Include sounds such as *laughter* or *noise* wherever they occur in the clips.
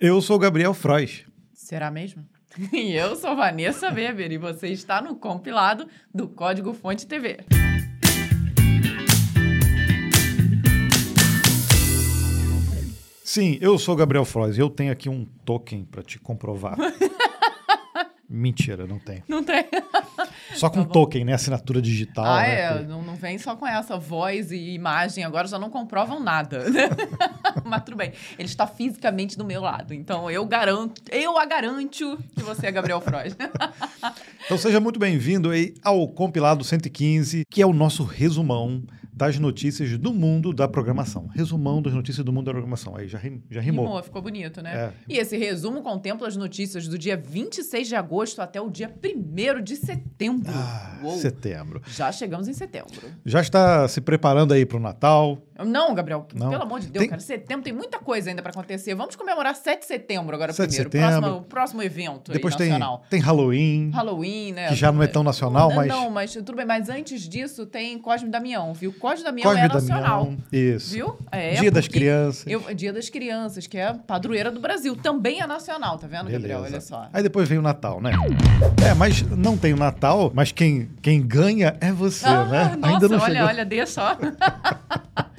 Eu sou o Gabriel Frois. Será mesmo? *laughs* E eu sou Vanessa Weber e você está no compilado do Código Fonte TV. Sim, eu sou o Gabriel Frois e eu tenho aqui um token para te comprovar. *laughs* Mentira, não tenho. Não tem? Só com Tá token, né? Assinatura digital. Ah, né? é. Não, não vem só com essa voz e imagem, agora já não comprovam nada. né? *laughs* Mas tudo bem. Ele está fisicamente do meu lado. Então eu garanto, eu a garanto que você é Gabriel Frois. *laughs* Então seja muito bem-vindo aí ao compilado 115, que é o nosso resumão das notícias do mundo da programação. Resumão das notícias do mundo da programação. Aí já, rim- já rimou. Rimou, ficou bonito, né? É. E esse resumo contempla as notícias do dia 26 de agosto até o dia 1 de setembro. Ah, Uou. setembro. Já chegamos em setembro. Já está se preparando aí para o Natal. Não, Gabriel, Não. pelo amor de Deus, Tem- cara, setembro tem muita coisa ainda pra acontecer. Vamos comemorar 7 de setembro agora 7 de primeiro. setembro. Próximo, próximo evento Depois aí, tem, nacional. tem Halloween, Halloween, né? que já não é tão nacional, mas... Não, mas tudo bem. Mas antes disso tem Cosme Damião, viu? E Damião Cosme é nacional. Damião, Isso. Viu? É, Dia das Crianças. eu- Dia das Crianças, que é padroeira do Brasil. Também é nacional, tá vendo, Gabriel? Beleza. Olha só. Aí depois vem o Natal, né? É, mas não tem o Natal, mas quem, quem ganha é você, Ah, né? Nossa, Ainda não olha, chegou. olha, deixa, ó. *laughs*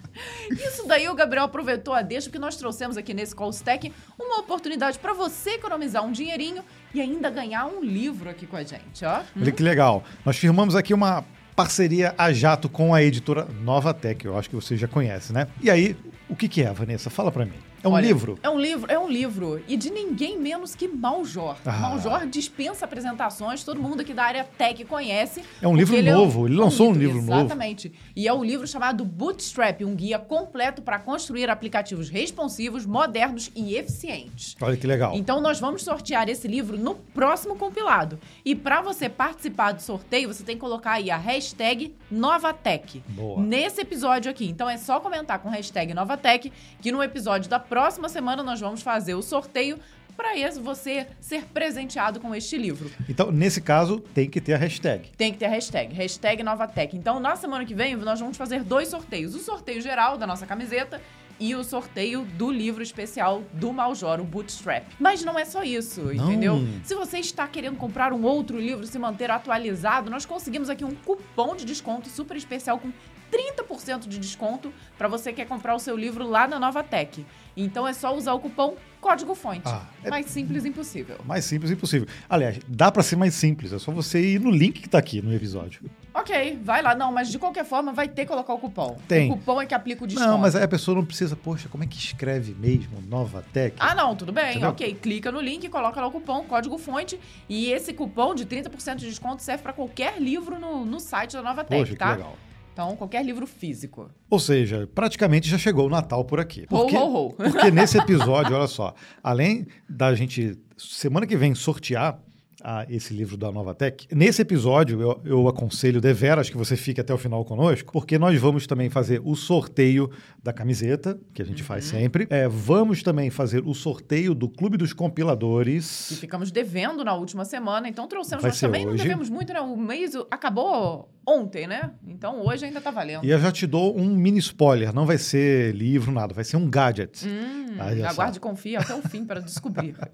Isso daí o Gabriel aproveitou a deixa, porque nós trouxemos aqui nesse Call Stack uma oportunidade para você economizar um dinheirinho e ainda ganhar um livro aqui com a gente, ó. Olha que legal. Nós firmamos aqui uma parceria a jato com a editora Nova Tech, eu acho que você já conhece, né? E aí, o que, que é, Vanessa? Fala pra mim. É um Olha, livro? É um livro, é um livro. E de ninguém menos que Maljor. Ah. Maljor dispensa apresentações, todo mundo aqui da área tech conhece. É um livro ele novo, ele lançou um livro novo. Exatamente. E é um livro chamado Bootstrap, um guia completo para construir aplicativos responsivos, modernos e eficientes. Olha que legal. Então nós vamos sortear esse livro no próximo compilado. E para você participar do sorteio, você tem que colocar aí a hashtag Novatech. Boa. Nesse episódio aqui. Então é só comentar com hashtag Novatech que no episódio da próxima semana nós vamos fazer o sorteio para você ser presenteado com este livro. Então, nesse caso, tem que ter a hashtag. Tem que ter a hashtag, hashtag Novatech. Então, na semana que vem, nós vamos fazer dois sorteios. O sorteio geral da nossa camiseta e o sorteio do livro especial do Maljor, o Bootstrap. Mas não é só isso, Não. entendeu? Se você está querendo comprar um outro livro, se manter atualizado, nós conseguimos aqui um cupom de desconto super especial com 30% de desconto para você que quer comprar o seu livro lá na Novatech. Então é só usar o cupom Código Fonte. Ah, é- Mais simples impossível. Mais simples impossível. Aliás, dá pra ser mais simples. É só você ir no link que tá aqui no episódio. Ok, vai lá. Não, mas de qualquer forma vai ter que colocar o cupom. Tem. O cupom é que aplica o desconto. Não, mas aí a pessoa não precisa, poxa, como é que escreve mesmo Nova Tech? Ah, não, tudo bem. Entendeu? Ok, clica no link, coloca lá o cupom, código fonte. E esse cupom de 30% de desconto serve para qualquer livro no, no site da Nova Tech, poxa, que tá? legal. Então, qualquer livro físico. Ou seja, praticamente já chegou o Natal por aqui. Ho, Porque, ho, ho. *laughs* porque nesse episódio, olha só, além da gente, semana que vem, sortear ah, esse livro da Nova Tech, nesse episódio eu, eu aconselho deveras que você fique até o final conosco, porque nós vamos também fazer o sorteio da camiseta, que a gente faz Uhum. sempre. É, vamos também fazer o sorteio do Clube dos Compiladores. Que ficamos devendo na última semana, então trouxemos. Vai Nós ser também não hoje. devemos muito, né? O mês acabou ontem, né? Então hoje ainda tá valendo. E eu já te dou um mini spoiler, não vai ser livro, nada, vai ser um gadget. Hum, aguarde e confie até o fim para descobrir. *laughs*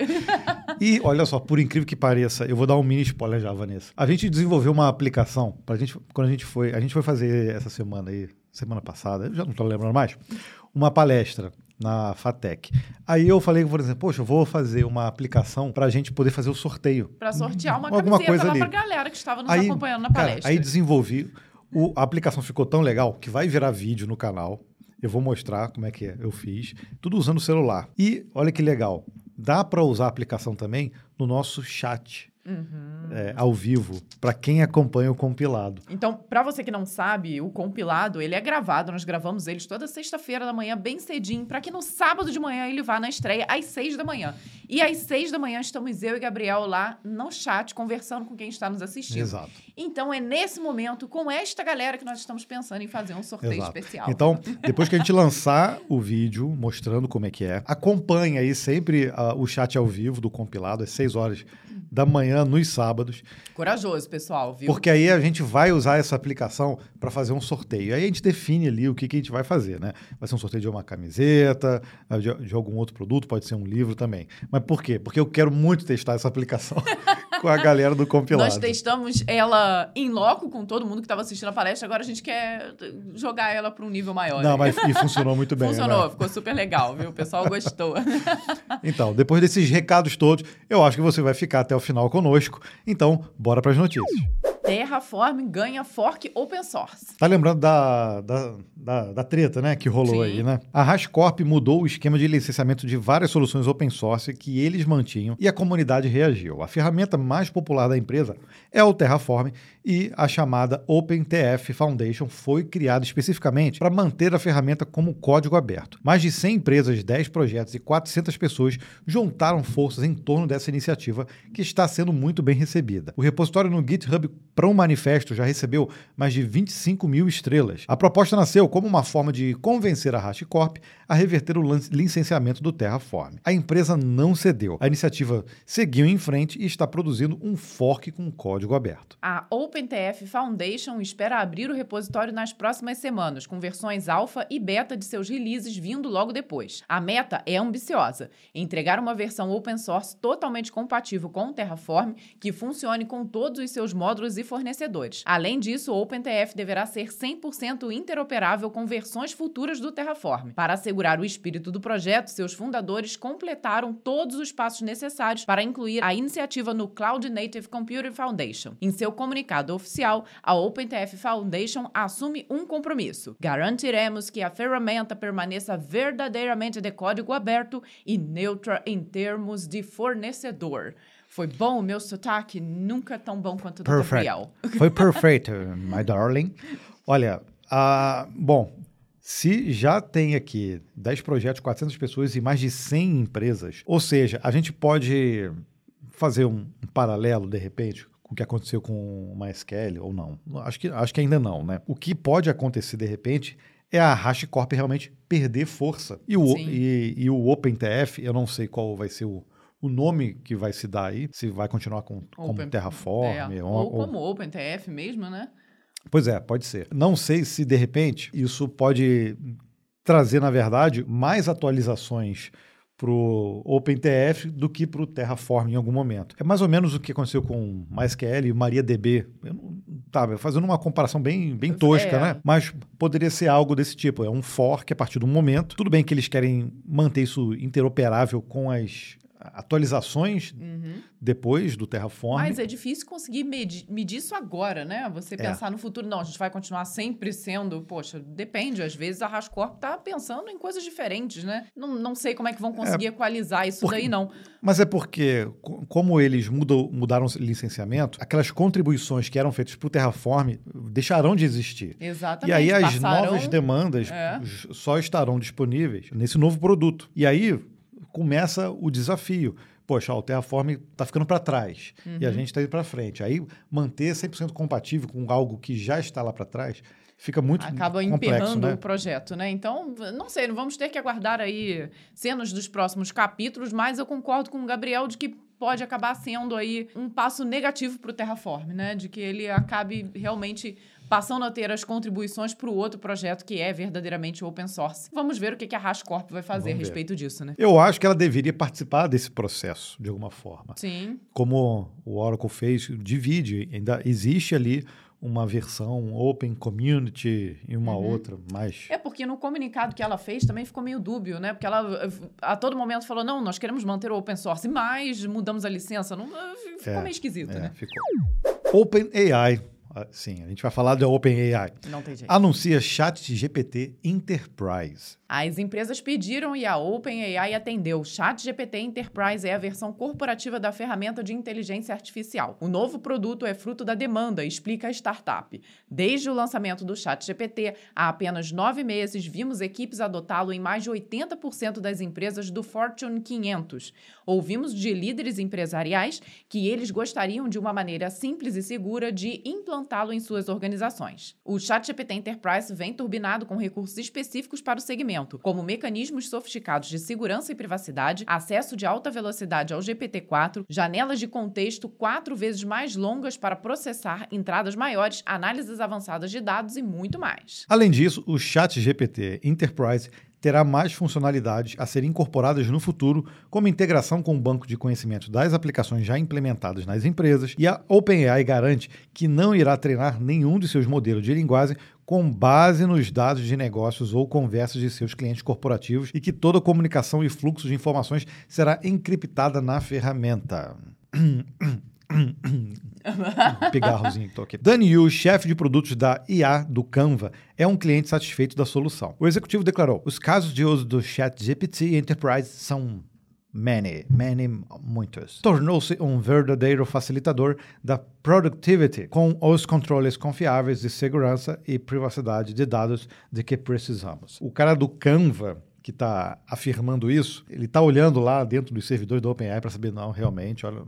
E olha só, por incrível que pareça, eu vou dar um mini spoiler já, Vanessa. A gente desenvolveu uma aplicação pra gente, quando a gente foi, a gente foi fazer essa semana aí, semana passada, eu já não tô lembrando mais, uma palestra na Fatec. Aí eu falei, por exemplo, poxa, eu vou fazer uma aplicação pra gente poder fazer o sorteio. Para sortear uma Alguma coisa lá ali. pra galera que estava nos Aí, acompanhando na cara, palestra. aí desenvolvi, o- a aplicação ficou tão legal que vai virar vídeo no canal. Eu vou mostrar como é que é, eu fiz, tudo usando o celular. E olha que legal, dá para usar a aplicação também no nosso chat Uhum. É, ao vivo, para quem acompanha o compilado. Então, pra você que não sabe, o compilado, ele é gravado, nós gravamos eles toda sexta-feira da manhã, bem cedinho, pra que no sábado de manhã ele vá na estreia às seis da manhã. E às seis da manhã estamos eu e Gabriel lá no chat, conversando com quem está nos assistindo. Exato. Então, é nesse momento, com esta galera, que nós estamos pensando em fazer um sorteio Exato. especial. Então, depois que a gente lançar o vídeo mostrando como é que é, acompanha aí sempre ah, o chat ao vivo do compilado, às 6 horas da manhã nos sábados. Corajoso, pessoal, viu? Porque aí a gente vai usar essa aplicação para fazer um sorteio. Aí a gente define ali o que, que a gente vai fazer, né? Vai ser um sorteio de uma camiseta, de, de algum outro produto, pode ser um livro também. Mas por quê? Porque eu quero muito testar essa aplicação. *laughs* com a galera do compilado. Nós testamos ela em loco com todo mundo que estava assistindo a palestra, agora a gente quer jogar ela para um nível maior. Não, né? mas e funcionou muito bem. Funcionou, né? ficou super legal, viu? O pessoal gostou. *laughs* então, depois desses recados todos, eu acho que você vai ficar até o final conosco. Então, bora para as notícias. Terraform ganha fork open source. Tá lembrando da, da, da, da treta, né, que rolou Sim. aí, né? A Hashcorp mudou o esquema de licenciamento de várias soluções open source que eles mantinham e a comunidade reagiu. A ferramenta mais popular da empresa é o Terraform e a chamada OpenTF Foundation foi criada especificamente para manter a ferramenta como código aberto. Mais de 100 empresas, 10 projetos e 400 pessoas juntaram forças em torno dessa iniciativa que está sendo muito bem recebida. O repositório no GitHub para um manifesto já recebeu mais de 25 mil estrelas. A proposta nasceu como uma forma de convencer a HashiCorp a reverter o licenciamento do Terraform. A empresa não cedeu. A iniciativa seguiu em frente e está produzindo um fork com código aberto. A OpenTF Foundation espera abrir o repositório nas próximas semanas, com versões alfa e beta de seus releases vindo logo depois. A meta é ambiciosa: entregar uma versão open source totalmente compatível com o Terraform que funcione com todos os seus módulos e fornecedores. Além disso, o OpenTF deverá ser 100% interoperável com versões futuras do Terraform. Para assegurar o espírito do projeto, seus fundadores completaram todos os passos necessários para incluir a iniciativa no Cloud Native Computing Foundation. Em seu comunicado oficial, a OpenTF Foundation assume um compromisso: garantiremos que a ferramenta permaneça verdadeiramente de código aberto e neutra em termos de fornecedor. Foi bom o meu sotaque? Nunca tão bom quanto o do Perfect. Gabriel. *laughs* Foi perfeito, my darling. Olha, uh, bom, se já tem aqui 10 projetos, 400 pessoas e mais de 100 empresas, ou seja, a gente pode fazer um, um paralelo, de repente, com o que aconteceu com o MySQL ou não. Acho que, acho que ainda não, né? O que pode acontecer, de repente, é a HashiCorp realmente perder força. E o, e, e o OpenTF, eu não sei qual vai ser o, o nome que vai se dar aí, se vai continuar com, como Terraform. É, ou, ou, como OpenTF mesmo, né? Pois é, pode ser. Não sei se de repente isso pode trazer, na verdade, mais atualizações para o OpenTF do que para o Terraform em algum momento. É mais ou menos o que aconteceu com MySQL e MariaDB. tá, fazendo uma comparação bem, bem tosca, é. né? Mas poderia ser algo desse tipo. É um fork a partir do momento. Tudo bem que eles querem manter isso interoperável com as atualizações uhum. depois do Terraform. Mas é difícil conseguir medir, medir isso agora, né? Você é. pensar é. no futuro, não, a gente vai continuar sempre sendo, poxa, depende, às vezes a Rascorp está pensando em coisas diferentes, né? Não, não sei como é que vão conseguir é, equalizar isso porque, daí, não. Mas é porque, como eles mudam, mudaram o licenciamento, aquelas contribuições que eram feitas para o Terraform deixarão de existir. Exatamente. E aí as passarão... novas demandas é. só estarão disponíveis nesse novo produto. E aí começa o desafio. Poxa, o Terraform está ficando para trás uhum. e a uhum. gente está indo para frente. Aí manter 100% compatível com algo que já está lá para trás fica muito Acaba complexo, emperrando né? o projeto, né? Então, não sei, não vamos ter que aguardar aí cenas dos próximos capítulos, mas eu concordo com o Gabriel de que pode acabar sendo aí um passo negativo para o Terraform, né? De que ele acabe realmente passando a ter as contribuições para o outro projeto que é verdadeiramente open source. Vamos ver o que a Hashcorp vai fazer a respeito disso, né? Eu acho que ela deveria participar desse processo, de alguma forma. Sim. Como o Oracle fez, divide, ainda existe ali uma versão Open Community e uma uhum. outra, mas... É porque no comunicado que ela fez também ficou meio dúbio, né? Porque ela a todo momento falou, não, nós queremos manter o open source, mas mudamos a licença. Não, ficou é, meio esquisito, é, né? Ficou. OpenAI sim, a gente vai falar do OpenAI. Não tem jeito. Anuncia Chat GPT Enterprise. As empresas pediram e a OpenAI atendeu. ChatGPT Enterprise é a versão corporativa da ferramenta de inteligência artificial. O novo produto é fruto da demanda, explica a startup. Desde o lançamento do ChatGPT, há apenas nove meses, vimos equipes adotá-lo em mais de 80% das empresas do Fortune 500. Ouvimos de líderes empresariais que eles gostariam de uma maneira simples e segura de implantar implantá-lo em suas organizações. O ChatGPT Enterprise vem turbinado com recursos específicos para o segmento, como mecanismos sofisticados de segurança e privacidade, acesso de alta velocidade ao GPT-4, janelas de contexto quatro vezes mais longas para processar entradas maiores, análises avançadas de dados e muito mais. Além disso, o ChatGPT Enterprise terá mais funcionalidades a serem incorporadas no futuro, como integração com o banco de conhecimento das aplicações já implementadas nas empresas, e a OpenAI garante que não irá treinar nenhum de seus modelos de linguagem com base nos dados de negócios ou conversas de seus clientes corporativos e que toda comunicação e fluxo de informações será encriptada na ferramenta. *clears throat* *clears throat* *clears throat* *laughs* Pigarrozinho que tô aqui. Dani Yu, chefe de produtos da IA do Canva, é um cliente satisfeito da solução. O executivo declarou: os casos de uso do ChatGPT Enterprise são many, many, muitos. Tornou-se um verdadeiro facilitador da productivity com os controles confiáveis de segurança e privacidade de dados de que precisamos. O cara do Canva que está afirmando isso, ele está olhando lá dentro dos servidores do OpenAI para saber, não, realmente, olha,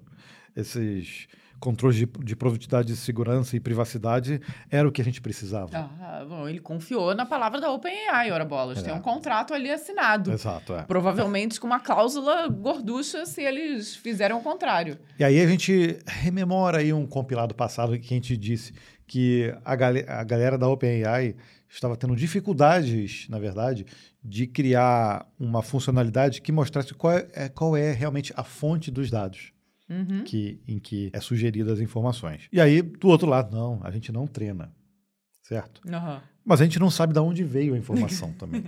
esses controles de, de produtividade, de segurança e privacidade era o que a gente precisava. Ah, bom, ele confiou na palavra da OpenAI, ora bolas. É. Tem um contrato ali assinado. Exato, é. Provavelmente com uma cláusula gorducha se eles fizeram o contrário. E aí a gente rememora aí um compilado passado que a gente disse que a, gal a galera da OpenAI estava tendo dificuldades, na verdade, de criar uma funcionalidade que mostrasse qual é, qual é realmente a fonte dos dados. Uhum. que, em que é sugeridas as informações. E aí, do outro lado, não, a gente não treina, certo? Aham. Mas a gente não sabe de onde veio a informação *laughs* também.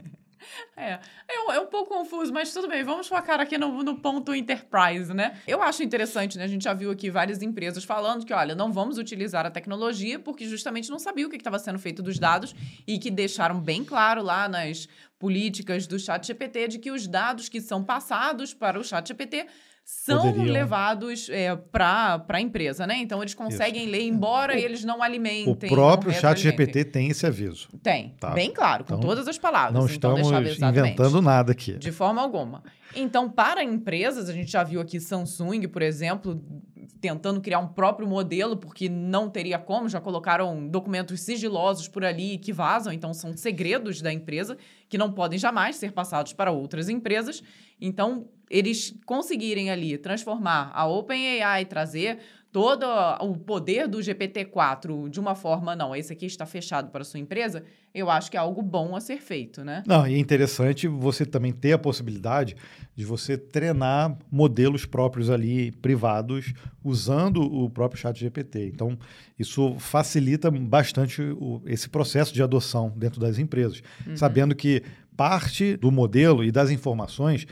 É, é um, é um pouco confuso, mas tudo bem. Vamos focar aqui no, no ponto enterprise, né? Eu acho interessante, né? A gente já viu aqui várias empresas falando que, olha, não vamos utilizar a tecnologia porque justamente não sabia o que estava sendo feito dos dados e que deixaram bem claro lá nas políticas do chat GPT de que os dados que são passados para o chat GPT são Poderiam- levados é, para a empresa, né? Então eles conseguem ler, embora eles não O alimentem. próprio não chat. GPT tem esse aviso. Tem, Tá. bem claro, com Então, todas as palavras. Não então estamos inventando nada aqui. De forma alguma. Então, para empresas, a gente já viu aqui Samsung, por exemplo, tentando criar um próprio modelo, porque não teria como, já colocaram documentos sigilosos por ali que vazam, então são segredos da empresa que não podem jamais ser passados para outras empresas. Então, eles conseguirem ali transformar a OpenAI, trazer todo o poder do GPT-4 de uma forma, não, esse aqui está fechado para a sua empresa, eu acho que é algo bom a ser feito, né? Não, e é interessante você também ter a possibilidade de você treinar modelos próprios ali, privados, usando o próprio chat GPT. Então, isso facilita bastante o- esse processo de adoção dentro das empresas, sabendo que parte do modelo e das informações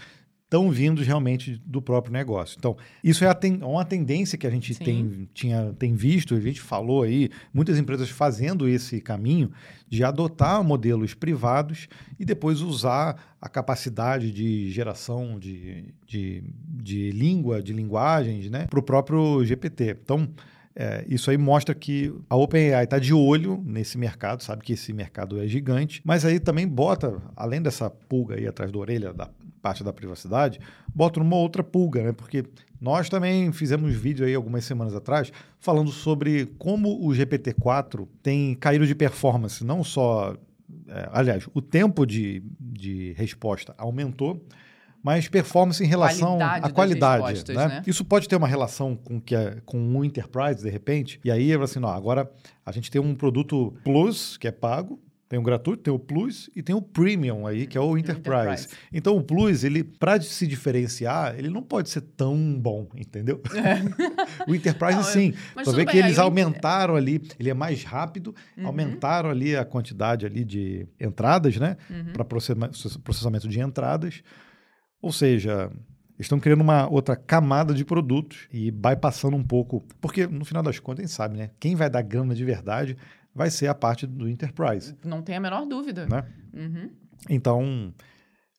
estão vindos realmente do próprio negócio. Então, isso é ten- uma tendência que a gente Sim. tem, tinha, tem visto, a gente falou aí, muitas empresas fazendo esse caminho de adotar modelos privados e depois usar a capacidade de geração de, de, de língua, de linguagens, né, para o próprio GPT. Então, é, isso aí mostra que a OpenAI está de olho nesse mercado, sabe que esse mercado é gigante, mas aí também bota, além dessa pulga aí atrás da orelha, da parte da privacidade, bota uma outra pulga, né? Porque nós também fizemos vídeo aí algumas semanas atrás falando sobre como o GPT-4 tem caído de performance, não só. é, aliás, o tempo de, de resposta aumentou, mas performance em relação Qualidade à qualidade. né? né? Isso pode ter uma relação com que é, com o Enterprise, de repente, e aí assim, não, agora a gente tem um produto Plus, que é pago, tem o gratuito, tem o Plus e tem o Premium aí, que é o Enterprise. Enterprise. Então o Plus, ele para se diferenciar, ele não pode ser tão bom, entendeu? *laughs* *laughs* o Enterprise Não, sim. vê bem, que eles aumentaram ali, ele é mais rápido, Uhum. aumentaram ali a quantidade ali de entradas, né? Uhum. Para processamento de entradas. Ou seja, estão criando uma outra camada de produtos e bypassando um pouco. Porque, no final das contas, a gente sabe, né? Quem vai dar grana de verdade vai ser a parte do Enterprise, Não tem a menor dúvida. né? Uhum. Então,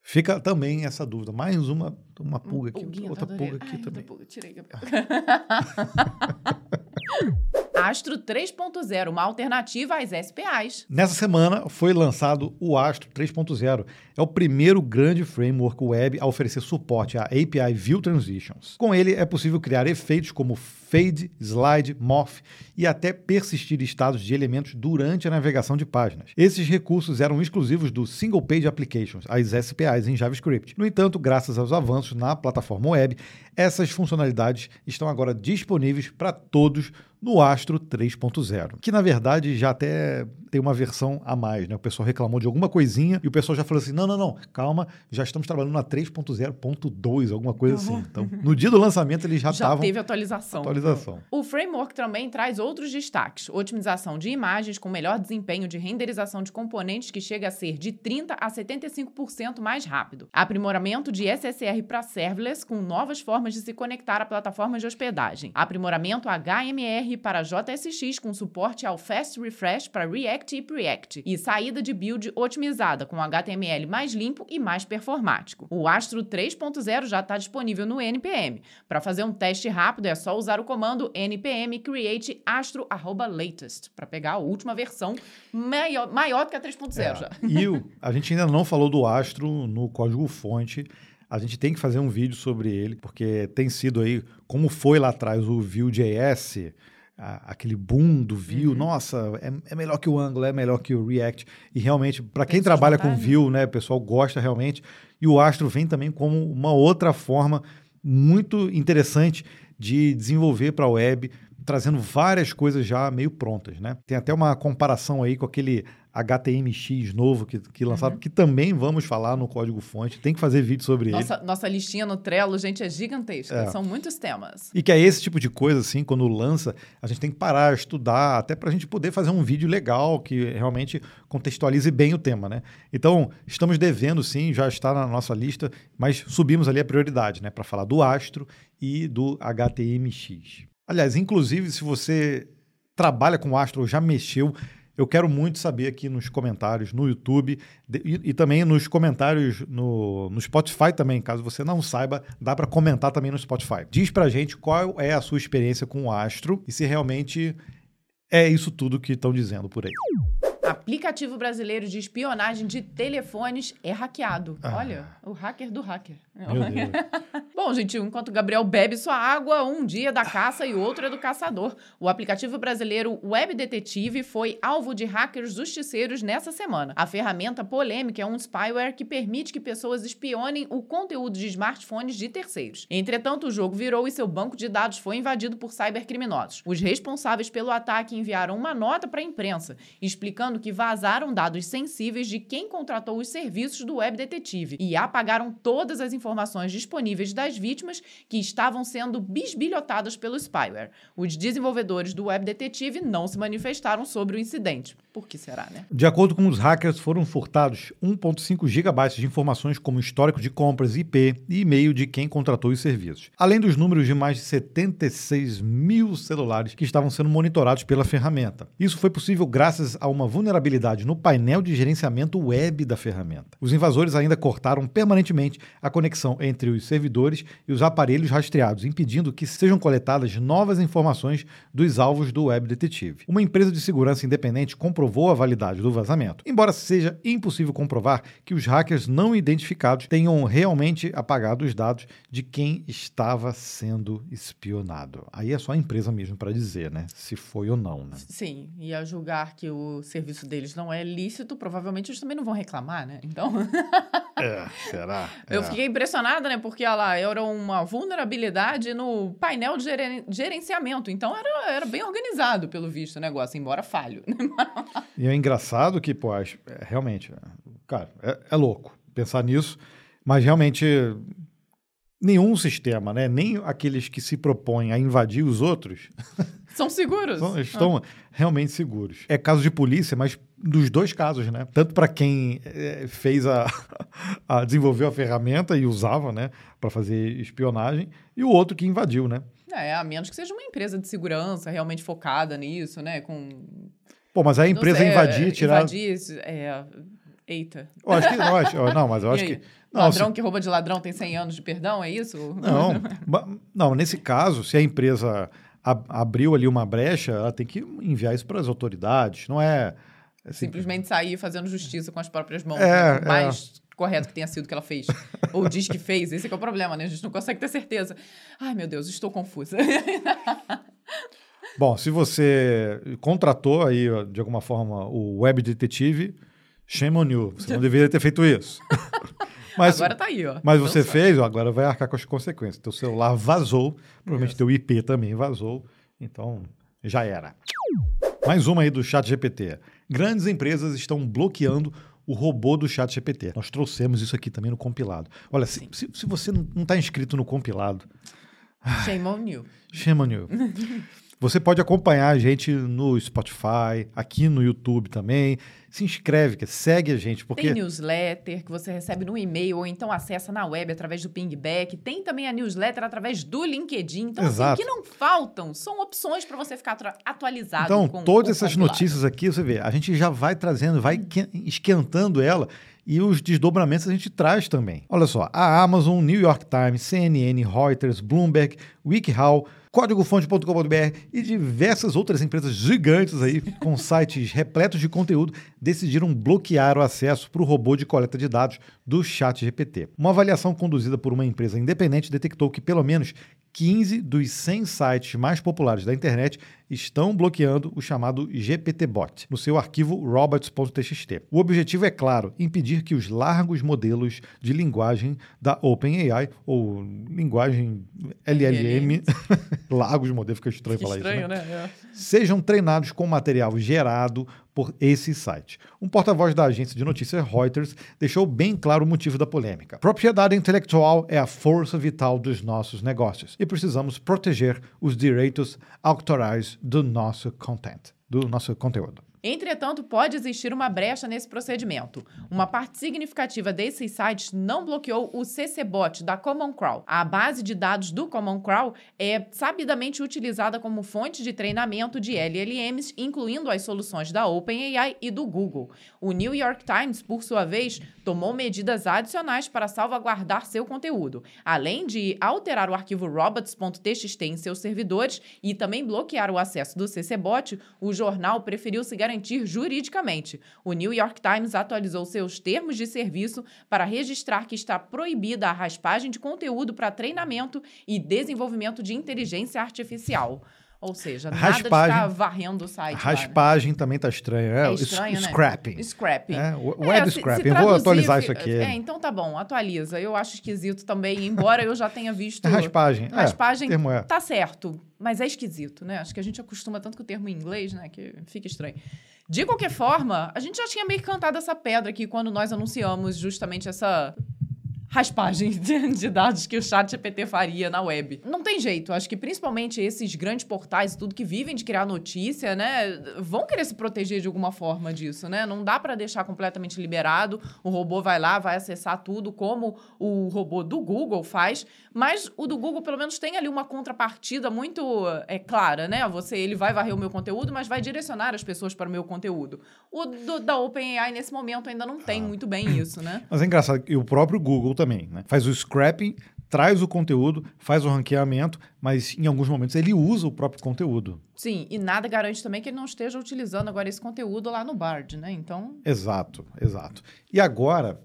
fica também essa dúvida. Mais uma, uma pulga aqui, outra adorei. pulga aqui Ai, também. pulga, tirei, Gabriel. *laughs* *laughs* Astro 3.0, uma alternativa às SPAs. Nessa semana foi lançado o Astro 3.0. É o primeiro grande framework web a oferecer suporte a API View Transitions. Com ele é possível criar efeitos como fade, slide, morph e até persistir estados de elementos durante a navegação de páginas. Esses recursos eram exclusivos do Single Page Applications, as SPAs em JavaScript. No entanto, graças aos avanços na plataforma web, essas funcionalidades estão agora disponíveis para todos no Astro 3.0, que na verdade já até tem uma versão a mais, né? O pessoal reclamou de alguma coisinha e o pessoal já falou assim: não, não, não, calma, já estamos trabalhando na 3.0.2, alguma coisa assim. Então, no dia do lançamento eles já estavam. Já teve atualização. Atualização. O framework também traz outros destaques: otimização de imagens com melhor desempenho de renderização de componentes que chega a ser de 30 a 75% mais rápido. Aprimoramento de SSR para serverless com novas formas de se conectar a plataformas de hospedagem. Aprimoramento HMR para JSX com suporte ao Fast Refresh para React e Preact, e saída de build otimizada com HTML mais limpo e mais performático. O Astro 3.0 já está disponível no NPM. Para fazer um teste rápido é só usar o comando npm create astro@latest para pegar a última versão maior, maior do que a 3.0 é. já. E o, a gente ainda não falou do Astro no código fonte. A gente tem que fazer um vídeo sobre ele, porque tem sido aí, como foi lá atrás o Vue.js, a, aquele boom do Vue, uhum. nossa, é, é, melhor que o Angular, é melhor que o React. E realmente, para quem trabalha com Vue, né, o pessoal gosta realmente. E o Astro vem também como uma outra forma muito interessante de desenvolver para a web, trazendo várias coisas já meio prontas, né? Tem até uma comparação aí com aquele HTMX novo que, que lançaram, uhum. que também vamos falar no código fonte. Tem que fazer vídeo sobre nossa, ele. Nossa listinha no Trello, gente, é gigantesca. É. São muitos temas. E que é esse tipo de coisa, assim, quando lança, a gente tem que parar, estudar, até para a gente poder fazer um vídeo legal que realmente contextualize bem o tema, né? Então, estamos devendo, sim, já está na nossa lista, mas subimos ali a prioridade, né? Para falar do Astro e do HTMX. Aliás, inclusive, se você trabalha com Astro ou já mexeu, eu quero muito saber aqui nos comentários no YouTube e, e também nos comentários no, no Spotify também, caso você não saiba, dá para comentar também no Spotify. Diz pra gente qual é a sua experiência com o Astro e se realmente é isso tudo que estão dizendo por aí. Aplicativo brasileiro de espionagem de telefones é hackeado. Ah. Olha, o hacker do hacker. *laughs* Bom, gente, enquanto Gabriel bebe sua água, um dia é da caça e outro é do caçador. O aplicativo brasileiro Web Detetive foi alvo de hackers justiceiros nessa semana. A ferramenta polêmica é um spyware que permite que pessoas espionem o conteúdo de smartphones de terceiros. Entretanto, o jogo virou e seu banco de dados foi invadido por cybercriminosos. Os responsáveis pelo ataque enviaram uma nota para a imprensa, explicando que vazaram dados sensíveis de quem contratou os serviços do Web Detetive e apagaram todas as informações disponíveis das vítimas que estavam sendo bisbilhotadas pelo spyware. Os desenvolvedores do Web Detetive não se manifestaram sobre o incidente. Por que será, né? De acordo com os hackers, foram furtados 1.5 gigabytes de informações como histórico de compras, IP e e-mail de quem contratou os serviços, além dos números de mais de 76 mil celulares que estavam sendo monitorados pela ferramenta. Isso foi possível graças a uma vulnerabilidade no painel de gerenciamento web da ferramenta. Os invasores ainda cortaram permanentemente a conexão entre os servidores e os aparelhos rastreados, impedindo que sejam coletadas novas informações dos alvos do Web Detective. Uma empresa de segurança independente comprovou a validade do vazamento, embora seja impossível comprovar que os hackers não identificados tenham realmente apagado os dados de quem estava sendo espionado. Aí é só a empresa mesmo para dizer, né, se foi ou não, né? Sim, e a julgar que o serviço deles não é lícito, provavelmente eles também não vão reclamar, né? Então. *laughs* é, será? Eu é. fiquei impressionada, né? Porque lá era uma vulnerabilidade no painel de gerenciamento. Então era, era bem organizado, pelo visto, o negócio, embora falho. Né? *laughs* e é engraçado que, pô, é, realmente, cara, é, é louco pensar nisso, mas realmente nenhum sistema, né? Nem aqueles que se propõem a invadir os outros. *laughs* São seguros. São, estão ah. realmente seguros. É caso de polícia, mas dos dois casos, né? Tanto para quem é, fez a, *laughs* a desenvolveu a ferramenta e usava, né, para fazer espionagem, e o outro que invadiu, né? É, a menos que seja uma empresa de segurança realmente focada nisso, né? Com Pô, mas a empresa sei, invadir, tirar. Invadir, é. Eita. Eu acho que. Eu acho, não, mas eu *laughs* acho que. Não, ladrão se... que rouba de ladrão tem 100 anos de perdão, é isso? Não, *laughs* não, nesse caso, se a empresa abriu ali uma brecha, ela tem que enviar isso para as autoridades. Não é. é assim, Simplesmente sair fazendo justiça com as próprias mãos. É, né? é. Correto que tenha sido o que ela fez. Ou diz que fez. Esse que é o problema, né? A gente não consegue ter certeza. Ai, meu Deus, estou confusa. *laughs* *laughs* Bom, se você contratou aí, de alguma forma, o web detetive, shame on you. Você não *laughs* deveria ter feito isso. Mas, Agora tá aí, ó. mas Então você só. fez, ó, agora vai arcar com as consequências. Teu celular vazou, provavelmente teu IP também vazou, então já era. Mais uma aí do Chat GPT. Grandes empresas estão bloqueando o robô do Chat GPT. Nós trouxemos isso aqui também no compilado. Olha, se, se, se você não está inscrito no compilado, Shame on you. Shame on you. *laughs* Você pode acompanhar a gente no Spotify, aqui no YouTube também. Se inscreve, segue a gente, porque Tem newsletter que você recebe no e-mail ou então acessa na web através do pingback. Tem também a newsletter através do LinkedIn. Então, assim, o Exato. que não faltam são opções para você ficar atualizado. então com, todas com essas compilado. notícias aqui, você vê, a gente já vai trazendo, vai que- esquentando ela e os desdobramentos a gente traz também. Olha só, a Amazon, New York Times, CNN, Reuters, Bloomberg, WikiHow, códigofonte.com.br e diversas outras empresas gigantes aí com *laughs* sites repletos de conteúdo decidiram bloquear o acesso para o robô de coleta de dados do ChatGPT. Uma avaliação conduzida por uma empresa independente detectou que pelo menos 15 dos 100 sites mais populares da internet estão bloqueando o chamado GPT-Bot no seu arquivo robots.txt. O objetivo é claro, impedir que os largos modelos de linguagem da OpenAI ou linguagem LLM, largos *laughs* modelos, fica estranho Que falar estranho, isso, né? né? É. sejam treinados com material gerado por esse site. Um porta-voz da agência de notícias Reuters deixou bem claro o motivo da polêmica. Propriedade intelectual é a força vital dos nossos negócios e precisamos proteger os direitos autorais do nosso content, do nosso conteúdo. Entretanto, pode existir uma brecha nesse procedimento. Uma parte significativa desses sites não bloqueou o CCBot da Common Crawl. A base de dados do Common Crawl é sabidamente utilizada como fonte de treinamento de LLMs, incluindo as soluções da OpenAI e do Google. O New York Times, por sua vez, tomou medidas adicionais para salvaguardar seu conteúdo, além de alterar o arquivo robots.txt em seus servidores e também bloquear o acesso do CCBot, o jornal preferiu se garantir juridicamente. O New York Times atualizou seus termos de serviço para registrar que está proibida a raspagem de conteúdo para treinamento e desenvolvimento de inteligência artificial. Ou seja, nada de Raspagem- ficar varrendo o site. lá, né? Raspagem também tá estranho, é, É estranho, né? scrapping. Scrapping. É, o É, web se- scrapping. se Eu vou atualizar isso aqui. É, então tá bom, atualiza. Eu acho esquisito também, embora eu já tenha visto. É *laughs* raspagem. É, Raspagem é. tá certo, mas é esquisito, né? Acho que a gente acostuma tanto com o termo em inglês, né? Que fica estranho. De qualquer forma, a gente já tinha meio que cantado essa pedra aqui quando nós anunciamos justamente essa raspagem *laughs* de, dados que o chat GPT faria na web. Não tem jeito, acho que principalmente esses grandes portais e tudo que vivem de criar notícia, né, vão querer se proteger de alguma forma disso, né? Não dá pra deixar completamente liberado, o robô vai lá, vai acessar tudo como o robô do Google faz, mas o do Google pelo menos tem ali uma contrapartida muito é clara, né? Você ele vai varrer o meu conteúdo, mas vai direcionar as pessoas para o meu conteúdo. O do- da OpenAI nesse momento ainda não tem muito bem isso, né? Mas é engraçado que o próprio Google também, né? Faz o scrapping, traz o conteúdo, faz o ranqueamento, mas em alguns momentos ele usa o próprio conteúdo. Sim, e nada garante também que ele não esteja utilizando agora esse conteúdo lá no Bard, né? Então, Exato, exato. E agora,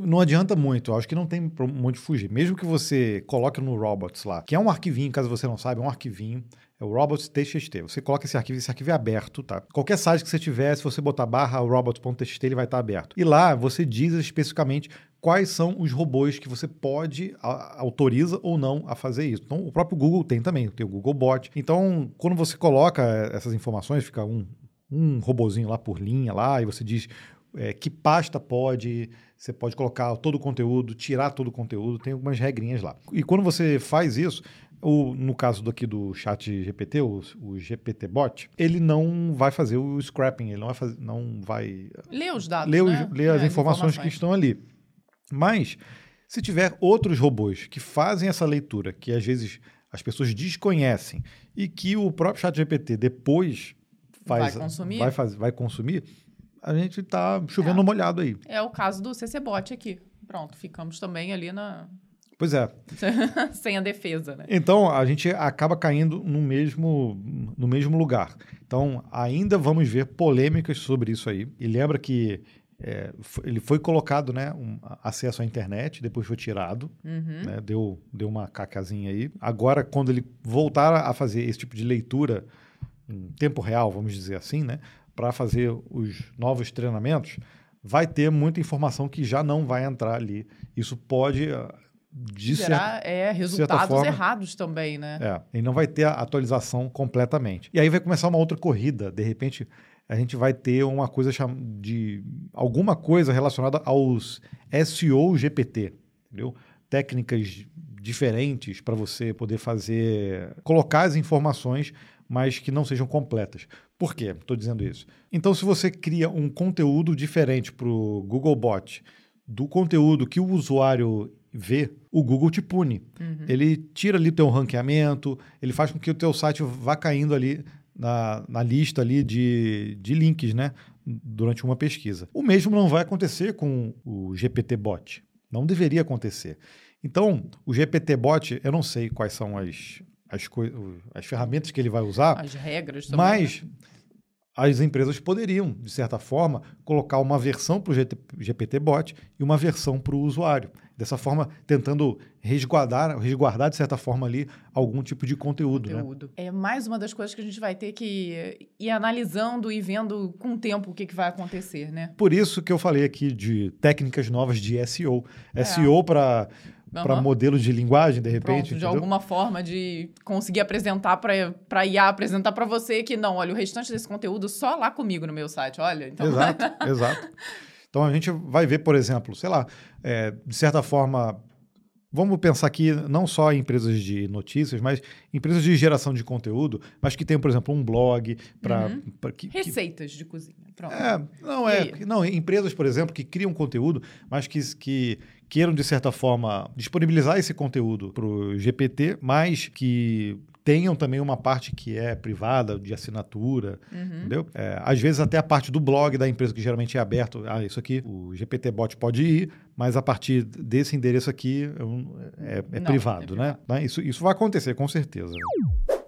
não adianta muito, acho que não tem onde fugir. Mesmo que você coloque no Robots lá, que é um arquivinho, caso você não saiba, é um arquivinho, é o robots.txt. Você coloca esse arquivo, esse arquivo é aberto, tá? Qualquer site que você tiver, se você botar barra robots.txt, ele vai estar aberto. E lá você diz especificamente quais são os robôs que você pode, a- autoriza ou não a fazer isso. Então, o próprio Google tem também, tem o Google Bot. Então, quando você coloca essas informações, fica um, um robozinho lá por linha lá, e você diz é, que pasta pode, você pode colocar todo o conteúdo, tirar todo o conteúdo, tem algumas regrinhas lá. E quando você faz isso, o, no caso daqui do chat GPT, o, o GPT bot, ele não vai fazer o scrapping, ele não vai, fazer, não vai lê os dados, ler, os- né? ler as É, informações, que estão ali. Mas, se tiver outros robôs que fazem essa leitura, que às vezes as pessoas desconhecem, e que o próprio chat GPT depois faz, Vai consumir? vai, faz- vai consumir, a gente está chovendo É. molhado aí. É o caso do CCBot aqui. Pronto, ficamos também ali na Pois é. *laughs* Sem a defesa, né? Então, a gente acaba caindo no mesmo, no mesmo lugar. Então, ainda vamos ver polêmicas sobre isso aí. E lembra que é, ele foi colocado, né, um acesso à internet, depois foi tirado, uhum. né, deu, deu uma cacazinha aí. Agora, quando ele voltar a fazer esse tipo de leitura em tempo real, vamos dizer assim, né, para fazer os novos treinamentos, vai ter muita informação que já não vai entrar ali. Isso pode de Gerar, é, resultados forma, errados também, né? É, e não vai ter a atualização completamente. E aí vai começar uma outra corrida. De repente, a gente vai ter uma coisa de alguma coisa relacionada aos SEO GPT, entendeu? Técnicas diferentes para você poder fazer, colocar as informações, mas que não sejam completas. Por quê? Estou dizendo isso. Então, se você cria um conteúdo diferente para o Googlebot do conteúdo que o usuário vê, o Google te pune. Uhum. Ele tira ali o teu ranqueamento, ele faz com que o teu site vá caindo ali na, na lista ali de, de links, né? Durante uma pesquisa. O mesmo não vai acontecer com o GPT Bot. Não deveria acontecer. Então, o GPT Bot, eu não sei quais são as, as, as ferramentas que ele vai usar. As regras também. Mas né? as empresas poderiam, de certa forma, colocar uma versão para o GPT Bot e uma versão para o usuário. Dessa forma, tentando resguardar, resguardar, de certa forma, ali algum tipo de conteúdo. Né? conteúdo. Né? É mais uma das coisas que a gente vai ter que ir analisando e vendo com o tempo o que, que vai acontecer, né? Por isso que eu falei aqui de técnicas novas de SEO. É. SEO para uhum. para modelos de linguagem, de repente. Pronto, de alguma forma de conseguir apresentar para IA, apresentar para você que não, olha, o restante desse conteúdo só lá comigo no meu site, olha. Então... Exato, *laughs* exato. Então a gente vai ver, por exemplo, sei lá, é, de certa forma, vamos pensar aqui não só em empresas de notícias, mas empresas de geração de conteúdo, mas que tem, por exemplo, um blog para uhum. receitas que, de cozinha. Pronto. É, não é, não empresas, por exemplo, que criam conteúdo, mas que, que queiram, de certa forma, disponibilizar esse conteúdo para o GPT, mas que tenham também uma parte que é privada, de assinatura, uhum. entendeu? É, às vezes até a parte do blog da empresa, que geralmente é aberto, ah, isso aqui, o GPT Bot pode ir, mas a partir desse endereço aqui é, é, é Não, privado, né? né? Isso, isso vai acontecer, com certeza.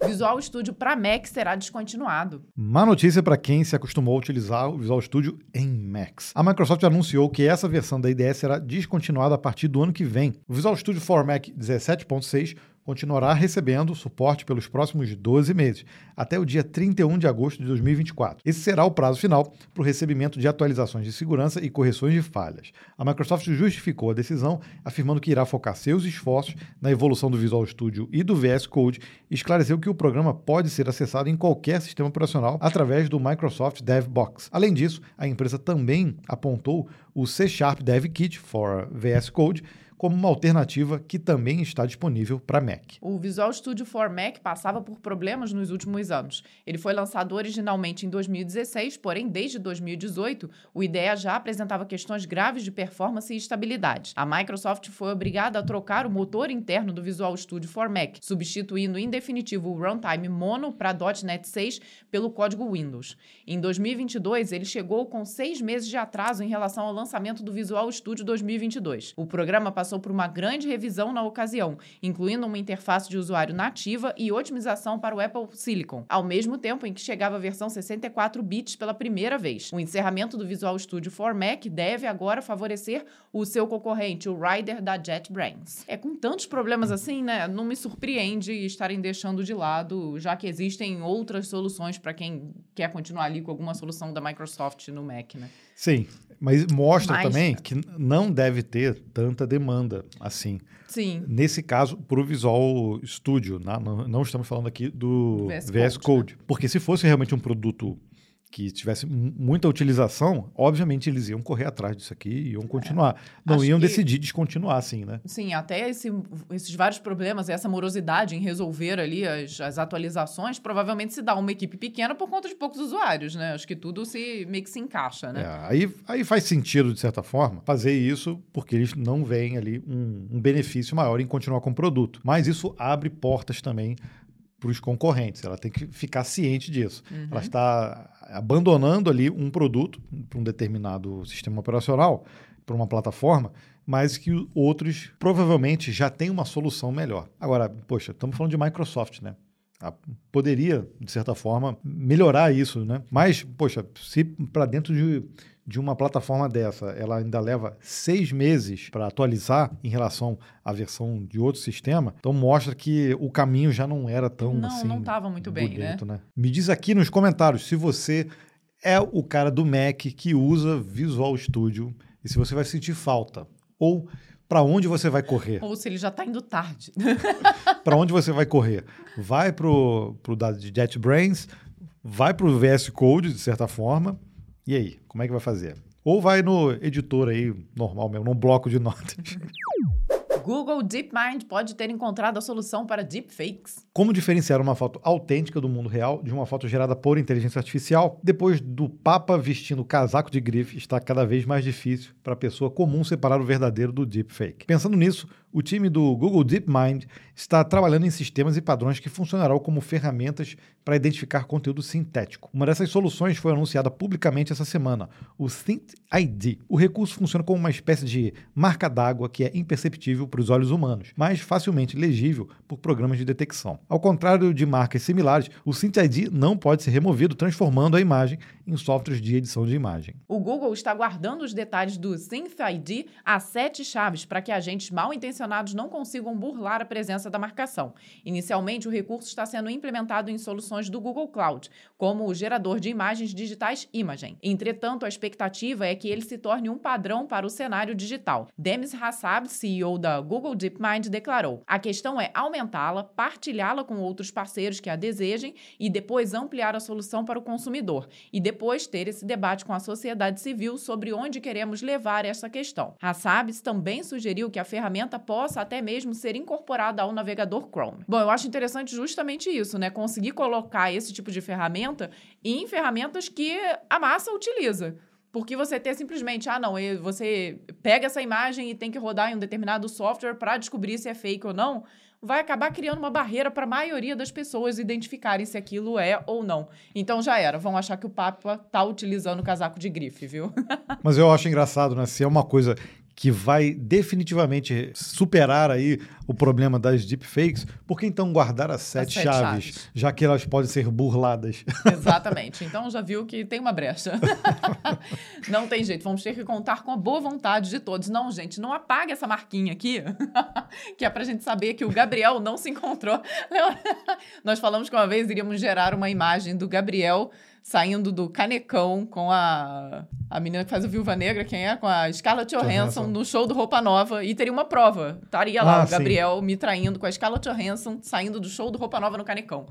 Visual Studio para Mac será descontinuado. Má notícia para quem se acostumou a utilizar o Visual Studio em Macs. A Microsoft anunciou que essa versão da IDE será descontinuada a partir do ano que vem. O Visual Studio for Mac 17.6 continuará recebendo suporte pelos próximos 12 meses, até o dia 31 de agosto de 2024. Esse será o prazo final para o recebimento de atualizações de segurança e correções de falhas. A Microsoft justificou a decisão, afirmando que irá focar seus esforços na evolução do Visual Studio e do VS Code, e esclareceu que o programa pode ser acessado em qualquer sistema operacional através do Microsoft DevBox. Além disso, a empresa também apontou o C Sharp Dev Kit for VS Code, como uma alternativa que também está disponível para Mac. O Visual Studio for Mac passava por problemas nos últimos anos. Ele foi lançado originalmente em 2016, porém, desde 2018, o IDEA já apresentava questões graves de performance e estabilidade. A Microsoft foi obrigada a trocar o motor interno do Visual Studio for Mac, substituindo em definitivo o runtime mono para .NET 6 pelo código Windows. Em 2022, ele chegou com seis meses de atraso em relação ao lançamento do Visual Studio 2022. O programa passou passou por uma grande revisão na ocasião, incluindo uma interface de usuário nativa e otimização para o Apple Silicon, ao mesmo tempo em que chegava a versão 64 bits pela primeira vez. O encerramento do Visual Studio for Mac deve agora favorecer o seu concorrente, o Rider da JetBrains. É com tantos problemas assim, né? Não me surpreende estarem deixando de lado, já que existem outras soluções para quem quer continuar ali com alguma solução da Microsoft no Mac, né? Sim, mas mostra mas... também que não deve ter tanta demanda assim. Sim. Nesse caso, para o Visual Studio, não, não, não, estamos falando aqui do VS, VS Code. Code né? Porque se fosse realmente um produto que tivesse muita utilização, obviamente eles iam correr atrás disso aqui e iam é, continuar. É, Não iam que, decidir descontinuar, assim, né? Sim, até esse, esses vários problemas, essa morosidade em resolver ali as, as atualizações, provavelmente se dá uma equipe pequena por conta de poucos usuários, né? Acho que tudo se meio que se encaixa, né? É, aí, aí faz sentido, de certa forma, fazer isso porque eles não veem ali um, um benefício maior em continuar com o produto. Mas isso abre portas também para os concorrentes. Ela tem que ficar ciente disso. Uhum. Ela está abandonando ali um produto para um determinado sistema operacional para uma plataforma, mas que outros provavelmente já têm uma solução melhor. Agora, poxa, estamos falando de Microsoft, né? Ah, poderia, de certa forma, melhorar isso, né? Mas, poxa, se para dentro de, de uma plataforma dessa ela ainda leva seis meses para atualizar em relação à versão de outro sistema, então mostra que o caminho já não era tão Não, assim, não estava muito bem, né? bonito, né? Me diz aqui nos comentários se você é o cara do Mac que usa Visual Studio e se você vai sentir falta ou para onde você vai correr. Ou se ele já está indo tarde. *laughs* para onde você vai correr? Vai pro pro da de JetBrains, vai pro VS Code de certa forma. E aí, como é que vai fazer? Ou vai no editor aí normal mesmo, num bloco de *laughs* notas. Google DeepMind pode ter encontrado a solução para deepfakes. Como diferenciar uma foto autêntica do mundo real de uma foto gerada por inteligência artificial? Depois do Papa vestindo casaco de grife, está cada vez mais difícil para a pessoa comum separar o verdadeiro do deepfake. Pensando nisso, o time do Google DeepMind está trabalhando em sistemas e padrões que funcionarão como ferramentas para identificar conteúdo sintético. Uma dessas soluções foi anunciada publicamente essa semana, o Think ID. O recurso funciona como uma espécie de marca d'água que é imperceptível para os olhos humanos, mas facilmente legível por programas de detecção. Ao contrário de marcas similares, o Synth ID não pode ser removido, transformando a imagem em softwares de edição de imagem. O Google está guardando os detalhes do Synth ID a sete chaves para que agentes mal intencionados não consigam burlar a presença da marcação. Inicialmente, o recurso está sendo implementado em soluções do Google Cloud, como o gerador de imagens digitais Imagen. Entretanto, a expectativa é que ele se torne um padrão para o cenário digital. Demis Hassab, CEO da Google DeepMind, declarou: "A questão é aumentá-la, partilhá-la com outros parceiros que a desejem e depois ampliar a solução para o consumidor, e depois ter esse debate com a sociedade civil sobre onde queremos levar essa questão." Hassab também sugeriu que a ferramenta possa até mesmo ser incorporada ao navegador Chrome. Bom, eu acho interessante justamente isso, né? Conseguir colocar esse tipo de ferramenta em ferramentas que a massa utiliza. Porque você ter simplesmente, ah, não, você pega essa imagem e tem que rodar em um determinado software para descobrir se é fake ou não, vai acabar criando uma barreira para a maioria das pessoas identificarem se aquilo é ou não. Então já era, vão achar que o Papa tá utilizando o casaco de grife, viu? *laughs* Mas eu acho engraçado, né? Se é uma coisa que vai definitivamente superar aí o problema das deepfakes, por que então guardar as sete, as sete chaves, chaves, já que elas podem ser burladas? *laughs* Exatamente. Então já viu que tem uma brecha. *laughs* não tem jeito, vamos ter que contar com a boa vontade de todos. Não, gente, não apague essa marquinha aqui, *laughs* que é pra gente saber que o Gabriel não se encontrou. Nós falamos que uma vez iríamos gerar uma imagem do Gabriel saindo do canecão com a, a menina que faz o Viúva Negra, quem é? Com a Scarlett Johansson, Johansson. no show do Roupa Nova. E teria uma prova. Estaria lá ah, o Gabriel sim. me traindo com a Scarlett Johansson saindo do show do Roupa Nova no canecão.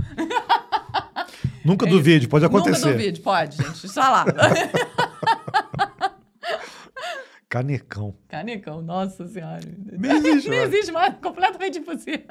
Nunca é duvide, pode acontecer. Nunca duvide, pode, gente. Está lá. *laughs* Canecão. Canecão, nossa senhora. Nem existe, *laughs* Nem existe mais, completamente impossível.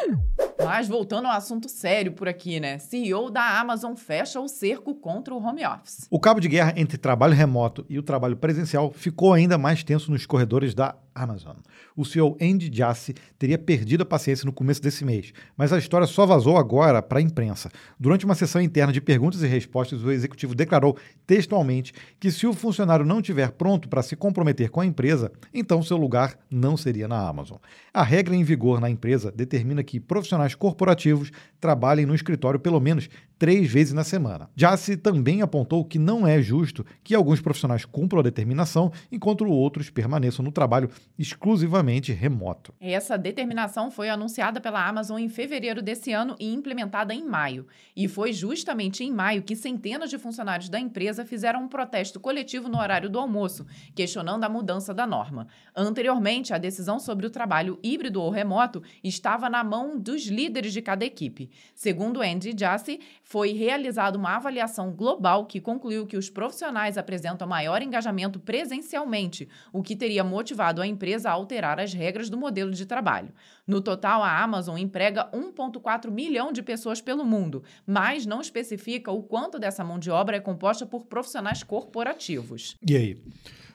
*laughs* Mas voltando ao assunto sério por aqui, né? CEO da Amazon fecha o cerco contra o home office. O cabo de guerra entre trabalho remoto e o trabalho presencial ficou ainda mais tenso nos corredores da Amazon. O CEO Andy Jassy teria perdido a paciência no começo desse mês, mas a história só vazou agora para a imprensa. Durante uma sessão interna de perguntas e respostas, o executivo declarou textualmente que se o funcionário não estiver pronto para se comprometer com a empresa, então seu lugar não seria na Amazon. A regra em vigor na empresa determina que profissionais corporativos trabalhem no escritório pelo menos três vezes na semana. Jassy também apontou que não é justo que alguns profissionais cumpram a determinação, enquanto outros permaneçam no trabalho exclusivamente remoto. Essa determinação foi anunciada pela Amazon em fevereiro desse ano e implementada em maio. E foi justamente em maio que centenas de funcionários da empresa fizeram um protesto coletivo no horário do almoço, questionando a mudança da norma. Anteriormente, a decisão sobre o trabalho híbrido ou remoto estava na mão dos líderes de cada equipe. Segundo Andy Jassy, foi realizada uma avaliação global que concluiu que os profissionais apresentam maior engajamento presencialmente, o que teria motivado a empresa a alterar as regras do modelo de trabalho. No total, a Amazon emprega 1,4 milhão de pessoas pelo mundo, mas não especifica o quanto dessa mão de obra é composta por profissionais corporativos. E aí?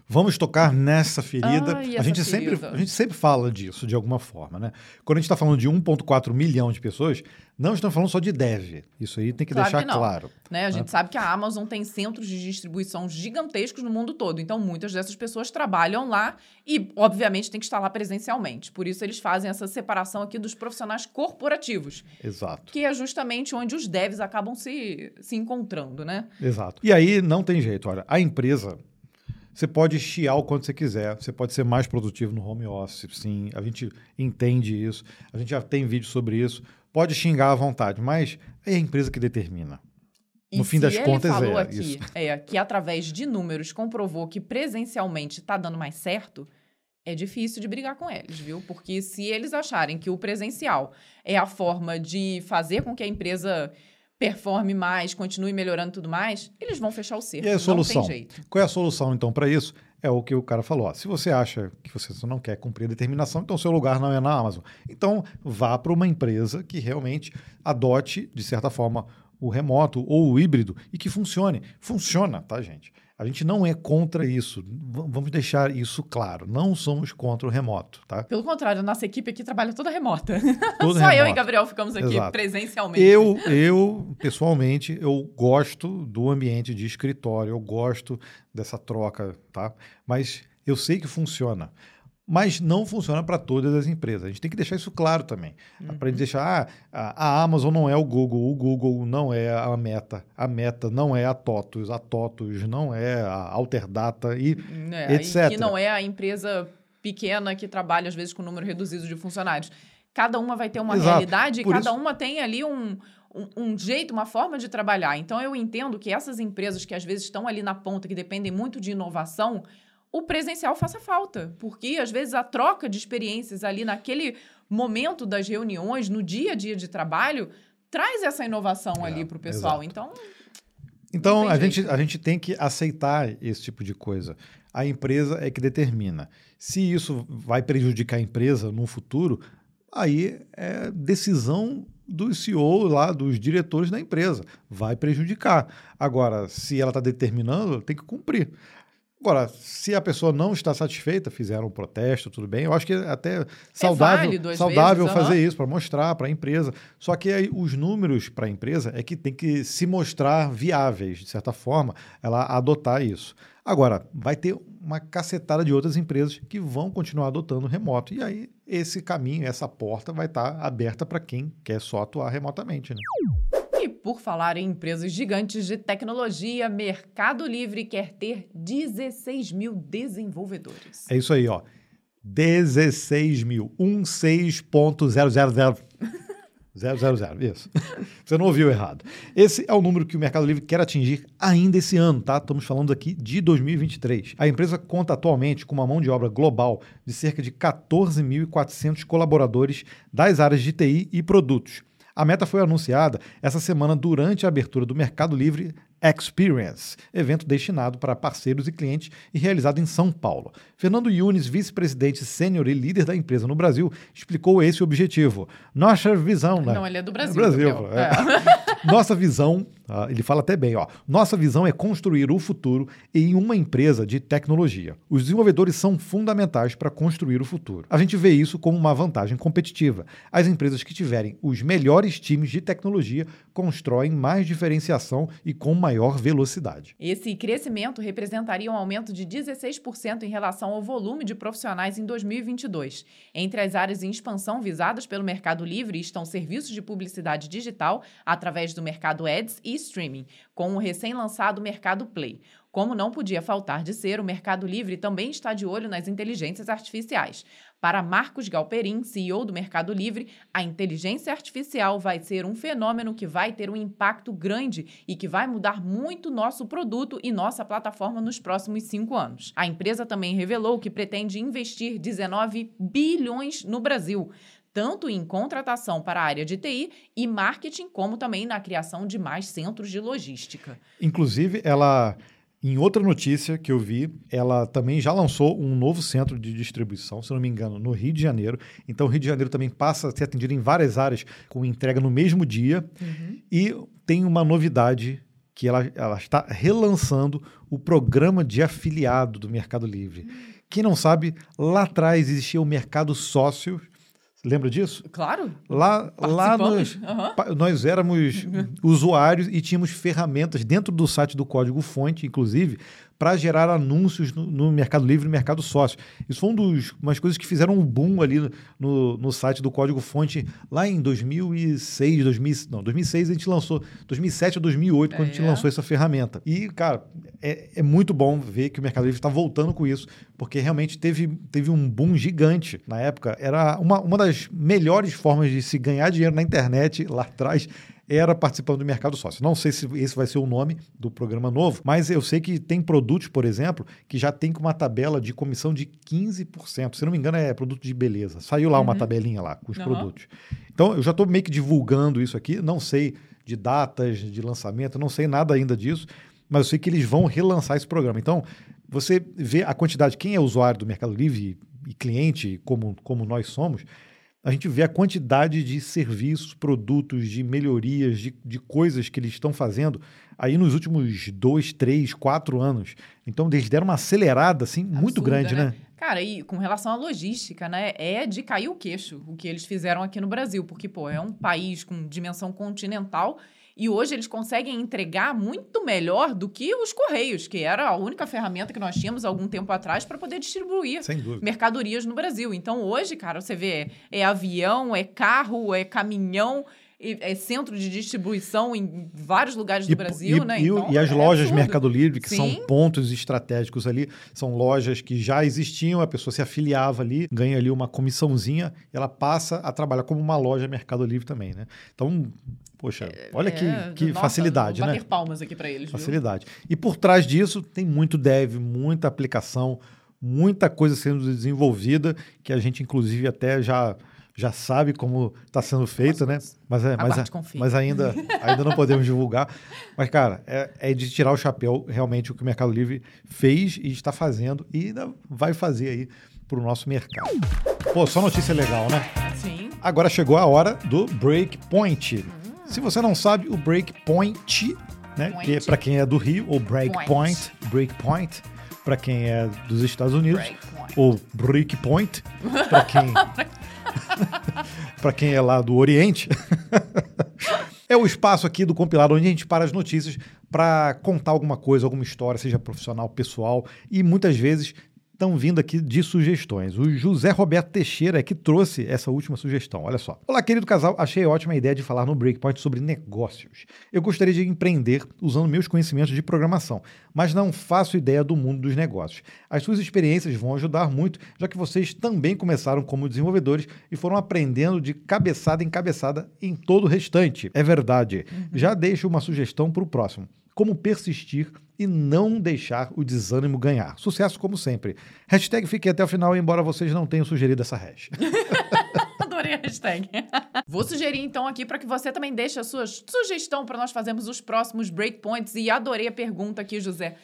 Vamos tocar nessa ferida. Ai, a, gente sempre, ferida. a gente sempre fala disso, de alguma forma, né? Quando a gente está falando de 1,4 milhão de pessoas, não estamos falando só de dev. Isso aí tem que Claro deixar que claro. Né? A gente sabe que a Amazon tem centros de distribuição gigantescos no mundo todo. Então, muitas dessas pessoas trabalham lá e, obviamente, tem que estar lá presencialmente. Por isso, eles fazem essa separação aqui dos profissionais corporativos, Exato. que é justamente onde os devs acabam se, se encontrando, né? Exato. E aí não tem jeito. Olha, a empresa, você pode chiar o quanto você quiser, você pode ser mais produtivo no home office, sim. A gente entende isso, a gente já tem vídeo sobre isso. Pode xingar à vontade, mas é a empresa que determina. E No fim das contas, falou é aqui isso. É, que através de números comprovou que presencialmente está dando mais certo, é difícil de brigar com eles, viu? Porque se eles acharem que o presencial é a forma de fazer com que a empresa performe mais, continue melhorando tudo mais, eles vão fechar o cerco. E a solução? Qual é a solução, então, para isso? É o que o cara falou. ó, se você acha que você não quer cumprir a determinação, então seu lugar não é na Amazon. Então, vá para uma empresa que realmente adote, de certa forma, o remoto ou o híbrido e que funcione. Funciona, tá, gente? A gente não é contra isso. V- vamos deixar isso claro. Não somos contra o remoto, tá? Pelo contrário, a nossa equipe aqui trabalha toda remota. *laughs* Só eu e. Gabriel ficamos aqui Exato. presencialmente. Eu, eu, pessoalmente, eu gosto do ambiente de escritório, eu gosto dessa troca, tá? Mas eu sei que funciona. Mas não funciona para todas as empresas. A gente tem que deixar isso claro também. Para gente deixar, ah, a Amazon não é o Google, o Google não é a Meta, a Meta não é a TOTUS, a TOTUS não é a Alterdata e É, etc. E que não é a empresa pequena que trabalha, às vezes, com número reduzido de funcionários. Cada uma vai ter uma Exato. realidade e cada isso- uma tem ali um, um, um jeito, uma forma de trabalhar. Então, eu entendo que essas empresas que, às vezes, estão ali na ponta, que dependem muito de inovação, o presencial faça falta. Porque, às vezes, a troca de experiências ali naquele momento das reuniões, no dia a dia de trabalho, traz essa inovação É, ali para o pessoal. exato. Então, Então, a gente, a gente tem que aceitar esse tipo de coisa. A empresa é que determina. Se isso vai prejudicar a empresa no futuro, aí é decisão do CEO lá, dos diretores da empresa. Vai prejudicar. Agora, se ela está determinando, tem que cumprir. Agora, se a pessoa não está satisfeita, fizeram um protesto, tudo bem. Eu acho que é até saudável, válido, às saudável vezes, fazer isso para mostrar para a empresa. Só que aí os números para a empresa é que tem que se mostrar viáveis, de certa forma, ela adotar isso. Agora, vai ter uma cacetada de outras empresas que vão continuar adotando remoto. E aí, esse caminho, essa porta vai estar aberta para quem quer só atuar remotamente. Né? Por falar em empresas gigantes de tecnologia, Mercado Livre quer ter 16 mil desenvolvedores. É isso aí, ó. 16 mil. 16.000. 000, *laughs* isso. Você não ouviu errado. Esse é o número que o Mercado Livre quer atingir ainda esse ano, tá? Estamos falando aqui de 2023. A empresa conta atualmente com uma mão de obra global de cerca de 14.400 colaboradores das áreas de TI e produtos. A meta foi anunciada essa semana durante a abertura do Mercado Livre Experience, evento destinado para parceiros e clientes e realizado em São Paulo. Fernando Yunes, vice-presidente sênior e líder da empresa no Brasil, explicou esse objetivo. Nossa visão, né? Não, ele é do Brasil. Brasil, Gabriel. é. É. *laughs* Nossa visão, ah, ele fala até bem, ó. Nossa visão é construir o futuro em uma empresa de tecnologia. Os desenvolvedores são fundamentais para construir o futuro. A gente vê isso como uma vantagem competitiva. As empresas que tiverem os melhores times de tecnologia constroem mais diferenciação e com maior velocidade. Esse crescimento representaria um aumento de 16% em relação ao volume de profissionais em 2022. Entre as áreas em expansão visadas pelo Mercado Livre estão serviços de publicidade digital através do mercado Ads e streaming, com o recém-lançado Mercado Play. Como não podia faltar de ser, o Mercado Livre também está de olho nas inteligências artificiais. Para Marcos Galperin, CEO do Mercado Livre, a inteligência artificial vai ser um fenômeno que vai ter um impacto grande e que vai mudar muito nosso produto e nossa plataforma nos próximos cinco anos. A empresa também revelou que pretende investir 19 bilhões no Brasil. Tanto em contratação para a área de TI e marketing, como também na criação de mais centros de logística. Inclusive, ela, em outra notícia que eu vi, ela também já lançou um novo centro de distribuição, se não me engano, no Rio de Janeiro. Então, o Rio de Janeiro também passa a ser atendido em várias áreas com entrega no mesmo dia. E tem uma novidade que ela, ela está relançando o programa de afiliado do Mercado Livre. Quem não sabe, lá atrás existia o Mercado Sócio. Lembra disso? Claro. Lá, lá nós, Aham. nós éramos *laughs* usuários e tínhamos ferramentas dentro do site do Código Fonte, inclusive, para gerar anúncios no, no Mercado Livre e no Mercado Sócio. Isso foi um dos, umas coisas que fizeram um boom ali no, no site do Código Fonte lá em 2006, 2000, não, 2006 a gente lançou, 2007 ou 2008 quando a gente É. lançou essa ferramenta. E, cara, é, é muito bom ver que o Mercado Livre está voltando com isso, porque realmente teve, teve um boom gigante na época. Era uma, uma das melhores formas de se ganhar dinheiro na internet lá atrás era participando do mercado sócio. Não sei se esse vai ser o nome do programa novo, mas eu sei que tem produtos, por exemplo, que já tem com uma tabela de comissão de 15%. Se não me engano, é produto de beleza. Saiu lá uma tabelinha lá com os Uhum. produtos. Então, eu já estou meio que divulgando isso aqui. Não sei de datas de lançamento, não sei nada ainda disso, mas eu sei que eles vão relançar esse programa. Então, você vê a quantidade, quem é usuário do Mercado Livre e, e cliente, como, como nós somos, a gente vê a quantidade de serviços, produtos, de melhorias, de, de coisas que eles estão fazendo aí nos últimos dois, três, quatro anos. Então, eles deram uma acelerada, assim, muito Absurda, grande, né? Cara, e com relação à logística, né? É de cair o queixo o que eles fizeram aqui no Brasil, porque, pô, é um país com dimensão continental e hoje eles conseguem entregar muito melhor do que os Correios, que era a única ferramenta que nós tínhamos algum tempo atrás para poder distribuir mercadorias no Brasil. Então, hoje, cara, você vê, é avião, é carro, é caminhão, é centro de distribuição em vários lugares do Brasil, e, né? e- Então, e as é lojas absurdo. Mercado Livre, que são Sim. pontos estratégicos ali, são lojas que já existiam, a pessoa se afiliava ali, ganha ali uma comissãozinha, ela passa a trabalhar como uma loja Mercado Livre também, né? Então, poxa, olha que, É, que nossa, facilidade, vou né? bater palmas aqui para eles, viu? Facilidade. E por trás disso tem muito dev, muita aplicação, muita coisa sendo desenvolvida, que a gente, inclusive, até já, já sabe como está sendo feito, né? Mas, é, mas, é- mas ainda, ainda não podemos divulgar. Mas, cara, é, é de tirar o chapéu realmente o que o Mercado Livre fez e está fazendo e ainda vai fazer aí para o nosso mercado. Pô, só notícia legal, né? Sim. Agora chegou a hora do Breakpoint. Se você não sabe, o Breakpoint, né, Point. que é para quem é do Rio, ou Breakpoint, Breakpoint, para quem é dos Estados Unidos, Breakpoint. ou Breakpoint, para quem *laughs* para quem é lá do Oriente. *laughs* É o espaço aqui do compilado onde a gente para as notícias para contar alguma coisa, alguma história, seja profissional, pessoal, e muitas vezes estão vindo aqui de sugestões. O José Roberto Teixeira é que trouxe essa última sugestão. Olha só. Olá, querido casal. Achei ótima a ideia de falar no Breakpoint sobre negócios. Eu gostaria de empreender usando meus conhecimentos de programação, mas não faço ideia do mundo dos negócios. As suas experiências vão ajudar muito, já que vocês também começaram como desenvolvedores e foram aprendendo de cabeçada em cabeçada em todo o restante. É verdade. Já deixo uma sugestão para o próximo como persistir e não deixar o desânimo ganhar. Sucesso como sempre. Hashtag fiquei até o final, embora vocês não tenham sugerido essa hash. *laughs* Adorei a hashtag. *laughs* Vou sugerir então aqui para que você também deixe a sua sugestão para nós fazermos os próximos breakpoints. E adorei a pergunta aqui, José.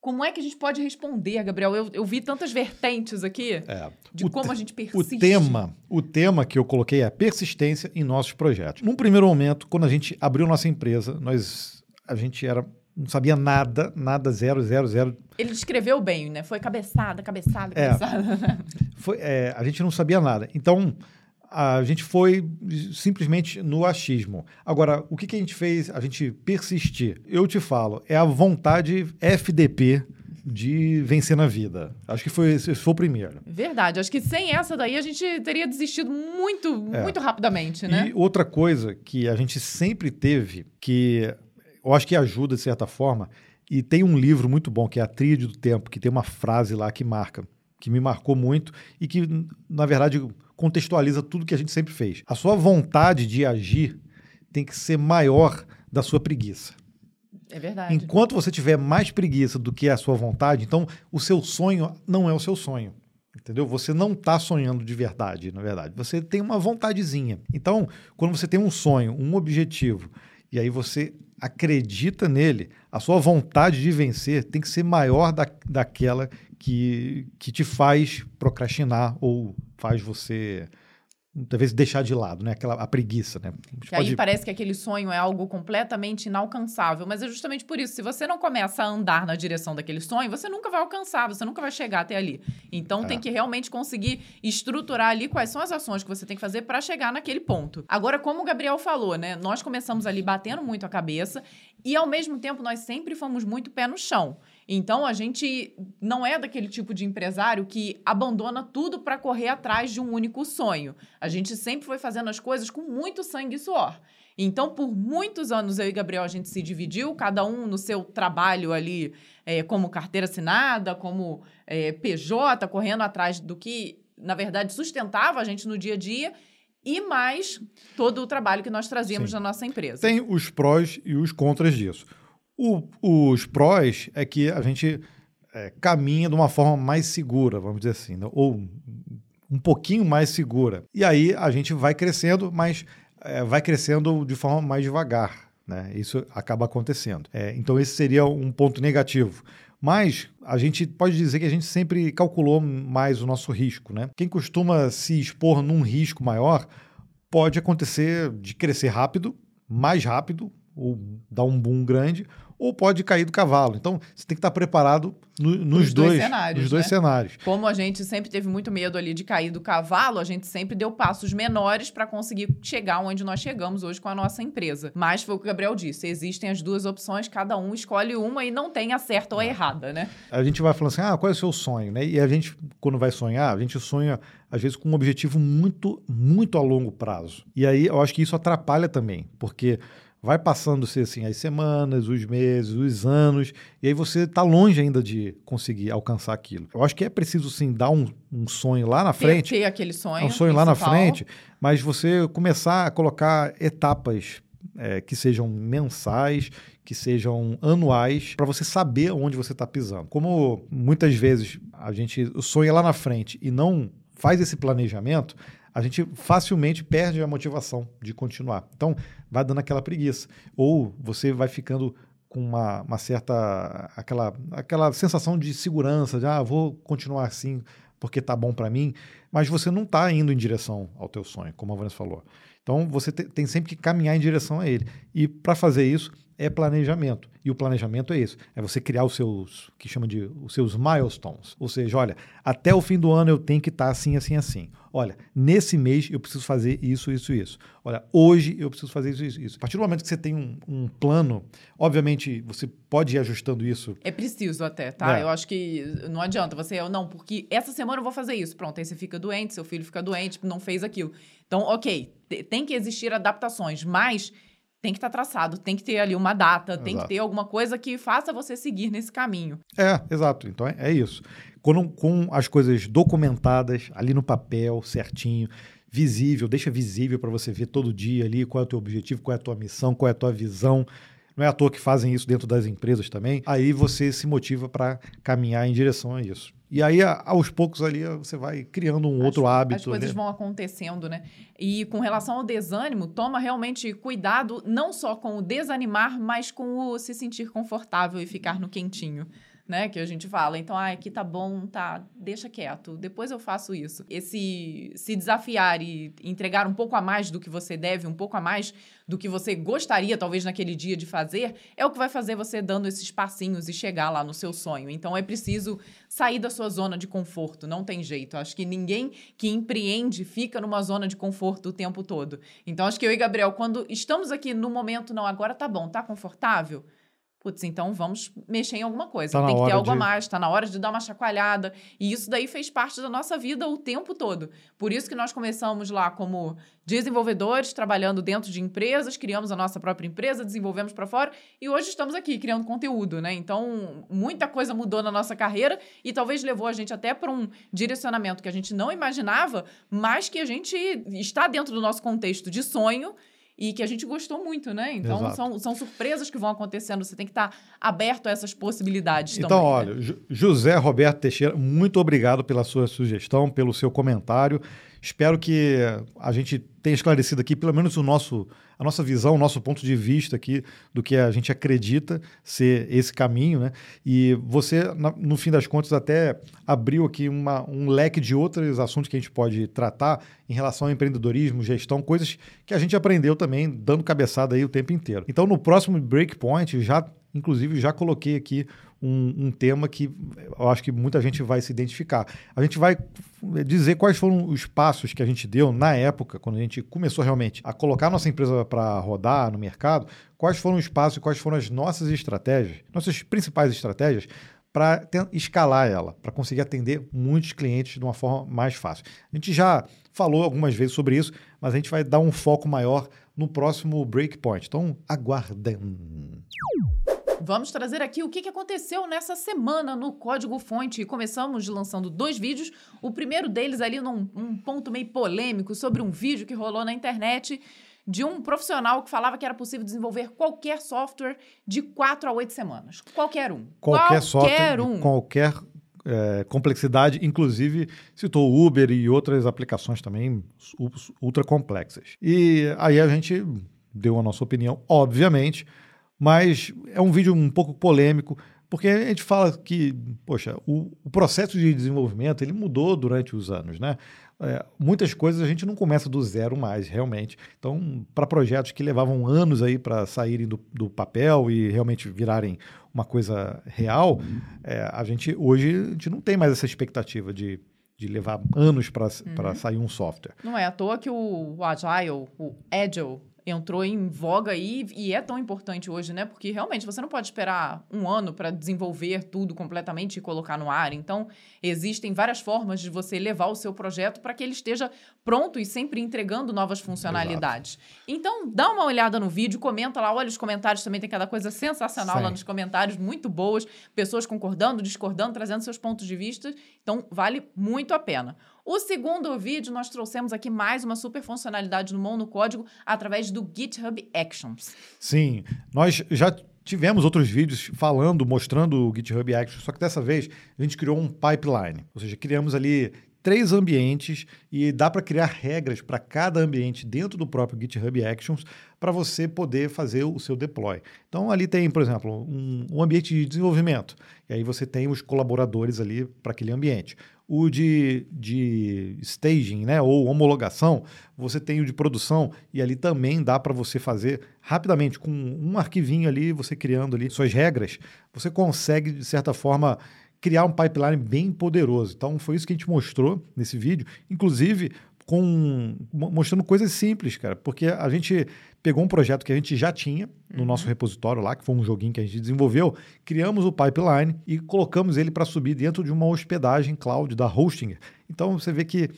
Como é que a gente pode responder, Gabriel? Eu, eu vi tantas vertentes aqui É, de o como a gente O persiste. tema, o tema que eu coloquei é a persistência em nossos projetos. Num primeiro momento, quando a gente abriu nossa empresa, nós a gente era não sabia nada, nada zero, zero, zero. Ele descreveu bem, né? Foi cabeçada, cabeçada, É. cabeçada. *laughs* Foi, é, a gente não sabia nada. Então a gente foi simplesmente no achismo. Agora, o que, que a gente fez? A gente persistir. Eu te falo, é a vontade FDP de vencer na vida. Acho que foi foi o primeiro. Verdade. Acho que sem essa daí a gente teria desistido muito, muito rapidamente, né? É. E outra coisa que a gente sempre teve, que eu acho que ajuda de certa forma, e tem um livro muito bom, que é A Tríade do Tempo, que tem uma frase lá que marca, que me marcou muito e que, na verdade, contextualiza tudo que a gente sempre fez. A sua vontade de agir tem que ser maior da sua preguiça. É verdade. Enquanto você tiver mais preguiça do que a sua vontade, então o seu sonho não é o seu sonho. Entendeu? Você não está sonhando de verdade, na verdade. Você tem uma vontadezinha. Então, quando você tem um sonho, um objetivo, e aí você acredita nele, a sua vontade de vencer tem que ser maior da, daquela que, que te faz procrastinar ou faz você talvez deixar de lado, né? Aquela a preguiça, né? Que pode... aí parece que aquele sonho é algo completamente inalcançável, mas é justamente por isso. Se você não começa a andar na direção daquele sonho, você nunca vai alcançar, você nunca vai chegar até ali. Então é. tem que realmente conseguir estruturar ali quais são as ações que você tem que fazer para chegar naquele ponto. Agora, como o Gabriel falou, né? Nós começamos ali batendo muito a cabeça e ao mesmo tempo nós sempre fomos muito pé no chão. Então a gente não é daquele tipo de empresário que abandona tudo para correr atrás de um único sonho. A gente sempre foi fazendo as coisas com muito sangue e suor. Então, por muitos anos, eu e Gabriel, a gente se dividiu, cada um no seu trabalho ali, é, como carteira assinada, como é, PJ, correndo atrás do que, na verdade, sustentava a gente no dia a dia e mais todo o trabalho que nós trazíamos Sim. na nossa empresa. Tem os prós e os contras disso. O, os prós é que a gente é, caminha de uma forma mais segura, vamos dizer assim, né? ou um pouquinho mais segura. E aí a gente vai crescendo, mas é, vai crescendo de forma mais devagar. Né? Isso acaba acontecendo. É, então, esse seria um ponto negativo. Mas a gente pode dizer que a gente sempre calculou mais o nosso risco. Né? Quem costuma se expor num risco maior pode acontecer de crescer rápido, mais rápido, ou dar um boom grande, ou pode cair do cavalo. Então, você tem que estar preparado no, nos dois, dois, cenários. Nos dois né? cenários. Como a gente sempre teve muito medo ali de cair do cavalo, a gente sempre deu passos menores para conseguir chegar onde nós chegamos hoje com a nossa empresa. Mas foi o que o Gabriel disse: existem as duas opções, cada um escolhe uma e não tem a certa ou a errada, né? A gente vai falando assim: ah, qual é o seu sonho? Né? E a gente, quando vai sonhar, a gente sonha às vezes com um objetivo muito, muito a longo prazo. E aí eu acho que isso atrapalha também, porque vai passando-se assim as semanas, os meses, os anos, e aí você está longe ainda de conseguir alcançar aquilo. Eu acho que é preciso sim dar um, um sonho lá na frente. Ter, ter aquele sonho. Um sonho principal. lá na frente, mas você começar a colocar etapas é, que sejam mensais, que sejam anuais, para você saber onde você está pisando. Como muitas vezes a gente sonha lá na frente e não faz esse planejamento, a gente facilmente perde a motivação de continuar. Então, vai dando aquela preguiça. Ou você vai ficando com uma, uma certa aquela, aquela sensação de segurança, de ah, vou continuar assim porque tá bom para mim, mas você não está indo em direção ao teu sonho, como a Vanessa falou. Então você te, tem sempre que caminhar em direção a ele. E para fazer isso é planejamento. E o planejamento é isso: é você criar os seus, que chama de os seus milestones. Ou seja, olha, até o fim do ano eu tenho que estar tá assim, assim, assim. Olha, nesse mês eu preciso fazer isso, isso, isso. Olha, hoje eu preciso fazer isso, isso, isso. A partir do momento que você tem um, um plano, obviamente você pode ir ajustando isso. É preciso até, tá? É. Eu acho que não adianta você, eu não, porque essa semana eu vou fazer isso. Pronto, aí você fica doente, seu filho fica doente, não fez aquilo. Então, ok, tem que existir adaptações, mas tem que estar tá traçado, tem que ter ali uma data, exato. tem que ter alguma coisa que faça você seguir nesse caminho. É, exato. Então é, é isso. Com, com as coisas documentadas ali no papel, certinho, visível, deixa visível para você ver todo dia ali qual é o teu objetivo, qual é a tua missão, qual é a tua visão. Não é à toa que fazem isso dentro das empresas também. Aí você se motiva para caminhar em direção a isso. E aí, aos poucos ali, você vai criando um as, outro hábito. As coisas né? vão acontecendo, né? E com relação ao desânimo, toma realmente cuidado, não só com o desanimar, mas com o se sentir confortável e ficar no quentinho né? Que a gente fala. Então, ah, aqui tá bom, tá, deixa quieto. Depois eu faço isso. Esse se desafiar e entregar um pouco a mais do que você deve, um pouco a mais do que você gostaria, talvez, naquele dia de fazer, é o que vai fazer você dando esses passinhos e chegar lá no seu sonho. Então, é preciso sair da sua zona de conforto. Não tem jeito. Acho que ninguém que empreende fica numa zona de conforto o tempo todo. Então, acho que eu e Gabriel, quando estamos aqui no momento, não, agora tá bom, tá confortável? Putz, então vamos mexer em alguma coisa. Tá Tem que ter algo de... a mais, está na hora de dar uma chacoalhada. E isso daí fez parte da nossa vida o tempo todo. Por isso que nós começamos lá como desenvolvedores, trabalhando dentro de empresas, criamos a nossa própria empresa, desenvolvemos para fora e hoje estamos aqui criando conteúdo, né? Então, muita coisa mudou na nossa carreira e talvez levou a gente até para um direcionamento que a gente não imaginava, mas que a gente está dentro do nosso contexto de sonho e que a gente gostou muito, né? Então são, são surpresas que vão acontecendo. Você tem que estar tá aberto a essas possibilidades então, também. Então, olha, né? José Roberto Teixeira, muito obrigado pela sua sugestão, pelo seu comentário. Espero que a gente tenha esclarecido aqui, pelo menos o nosso, a nossa visão, o nosso ponto de vista aqui do que a gente acredita ser esse caminho, né? E você, no fim das contas, até abriu aqui uma, um leque de outros assuntos que a gente pode tratar em relação ao empreendedorismo, gestão, coisas que a gente aprendeu também dando cabeçada aí o tempo inteiro. Então, no próximo Breakpoint, já inclusive já coloquei aqui um, um, tema que eu acho que muita gente vai se identificar. A gente vai dizer quais foram os passos que a gente deu na época, quando a gente começou realmente a colocar nossa empresa para rodar no mercado, quais foram os passos e quais foram as nossas estratégias, nossas principais estratégias para escalar ela, para conseguir atender muitos clientes de uma forma mais fácil. A gente já falou algumas vezes sobre isso, mas a gente vai dar um foco maior no próximo Breakpoint. Então, aguardem. Vamos trazer aqui o que aconteceu nessa semana no Código Fonte. Começamos lançando dois vídeos. O primeiro deles ali num um ponto meio polêmico sobre um vídeo que rolou na internet de um profissional que falava que era possível desenvolver qualquer software de quatro a oito semanas. Qualquer um. Qualquer, qualquer software, um. qualquer é, complexidade, inclusive citou Uber e outras aplicações também ultra complexas. E aí a gente deu a nossa opinião, obviamente, mas é um vídeo um pouco polêmico, porque a gente fala que, poxa, o, o processo de desenvolvimento ele mudou durante os anos, né? É, muitas coisas a gente não começa do zero mais, realmente. Então, para projetos que levavam anos aí para saírem do, do, papel e realmente virarem uma coisa real, é, a gente hoje a gente não tem mais essa expectativa de, de levar anos para uhum. sair um software. Não é à toa que o, o Agile, o Agile, entrou em voga aí e é tão importante hoje, né? Porque realmente você não pode esperar um ano para desenvolver tudo completamente e colocar no ar. Então, existem várias formas de você levar o seu projeto para que ele esteja pronto e sempre entregando novas funcionalidades. Exato. Então, dá uma olhada no vídeo, comenta lá, olha os comentários também, tem cada coisa sensacional Sim. lá nos comentários, muito boas, pessoas concordando, discordando, trazendo seus pontos de vista. Então, vale muito a pena. O segundo vídeo, nós trouxemos aqui mais uma super funcionalidade no Mão no Código através do GitHub Actions. Sim, nós já tivemos outros vídeos falando, mostrando o GitHub Actions, só que dessa vez a gente criou um pipeline, ou seja, criamos ali três ambientes e dá para criar regras para cada ambiente dentro do próprio GitHub Actions para você poder fazer o seu deploy. Então ali tem, por exemplo, um, um ambiente de desenvolvimento e aí você tem os colaboradores ali para aquele ambiente o de, de staging, né, ou homologação, você tem o de produção e ali também dá para você fazer rapidamente com um arquivinho ali, você criando ali suas regras, você consegue de certa forma criar um pipeline bem poderoso. Então foi isso que a gente mostrou nesse vídeo, inclusive com mostrando coisas simples, cara, porque a gente pegou um projeto que a gente já tinha no uhum. nosso repositório lá, que foi um joguinho que a gente desenvolveu, criamos o pipeline e colocamos ele para subir dentro de uma hospedagem cloud da Hostinger. Então você vê que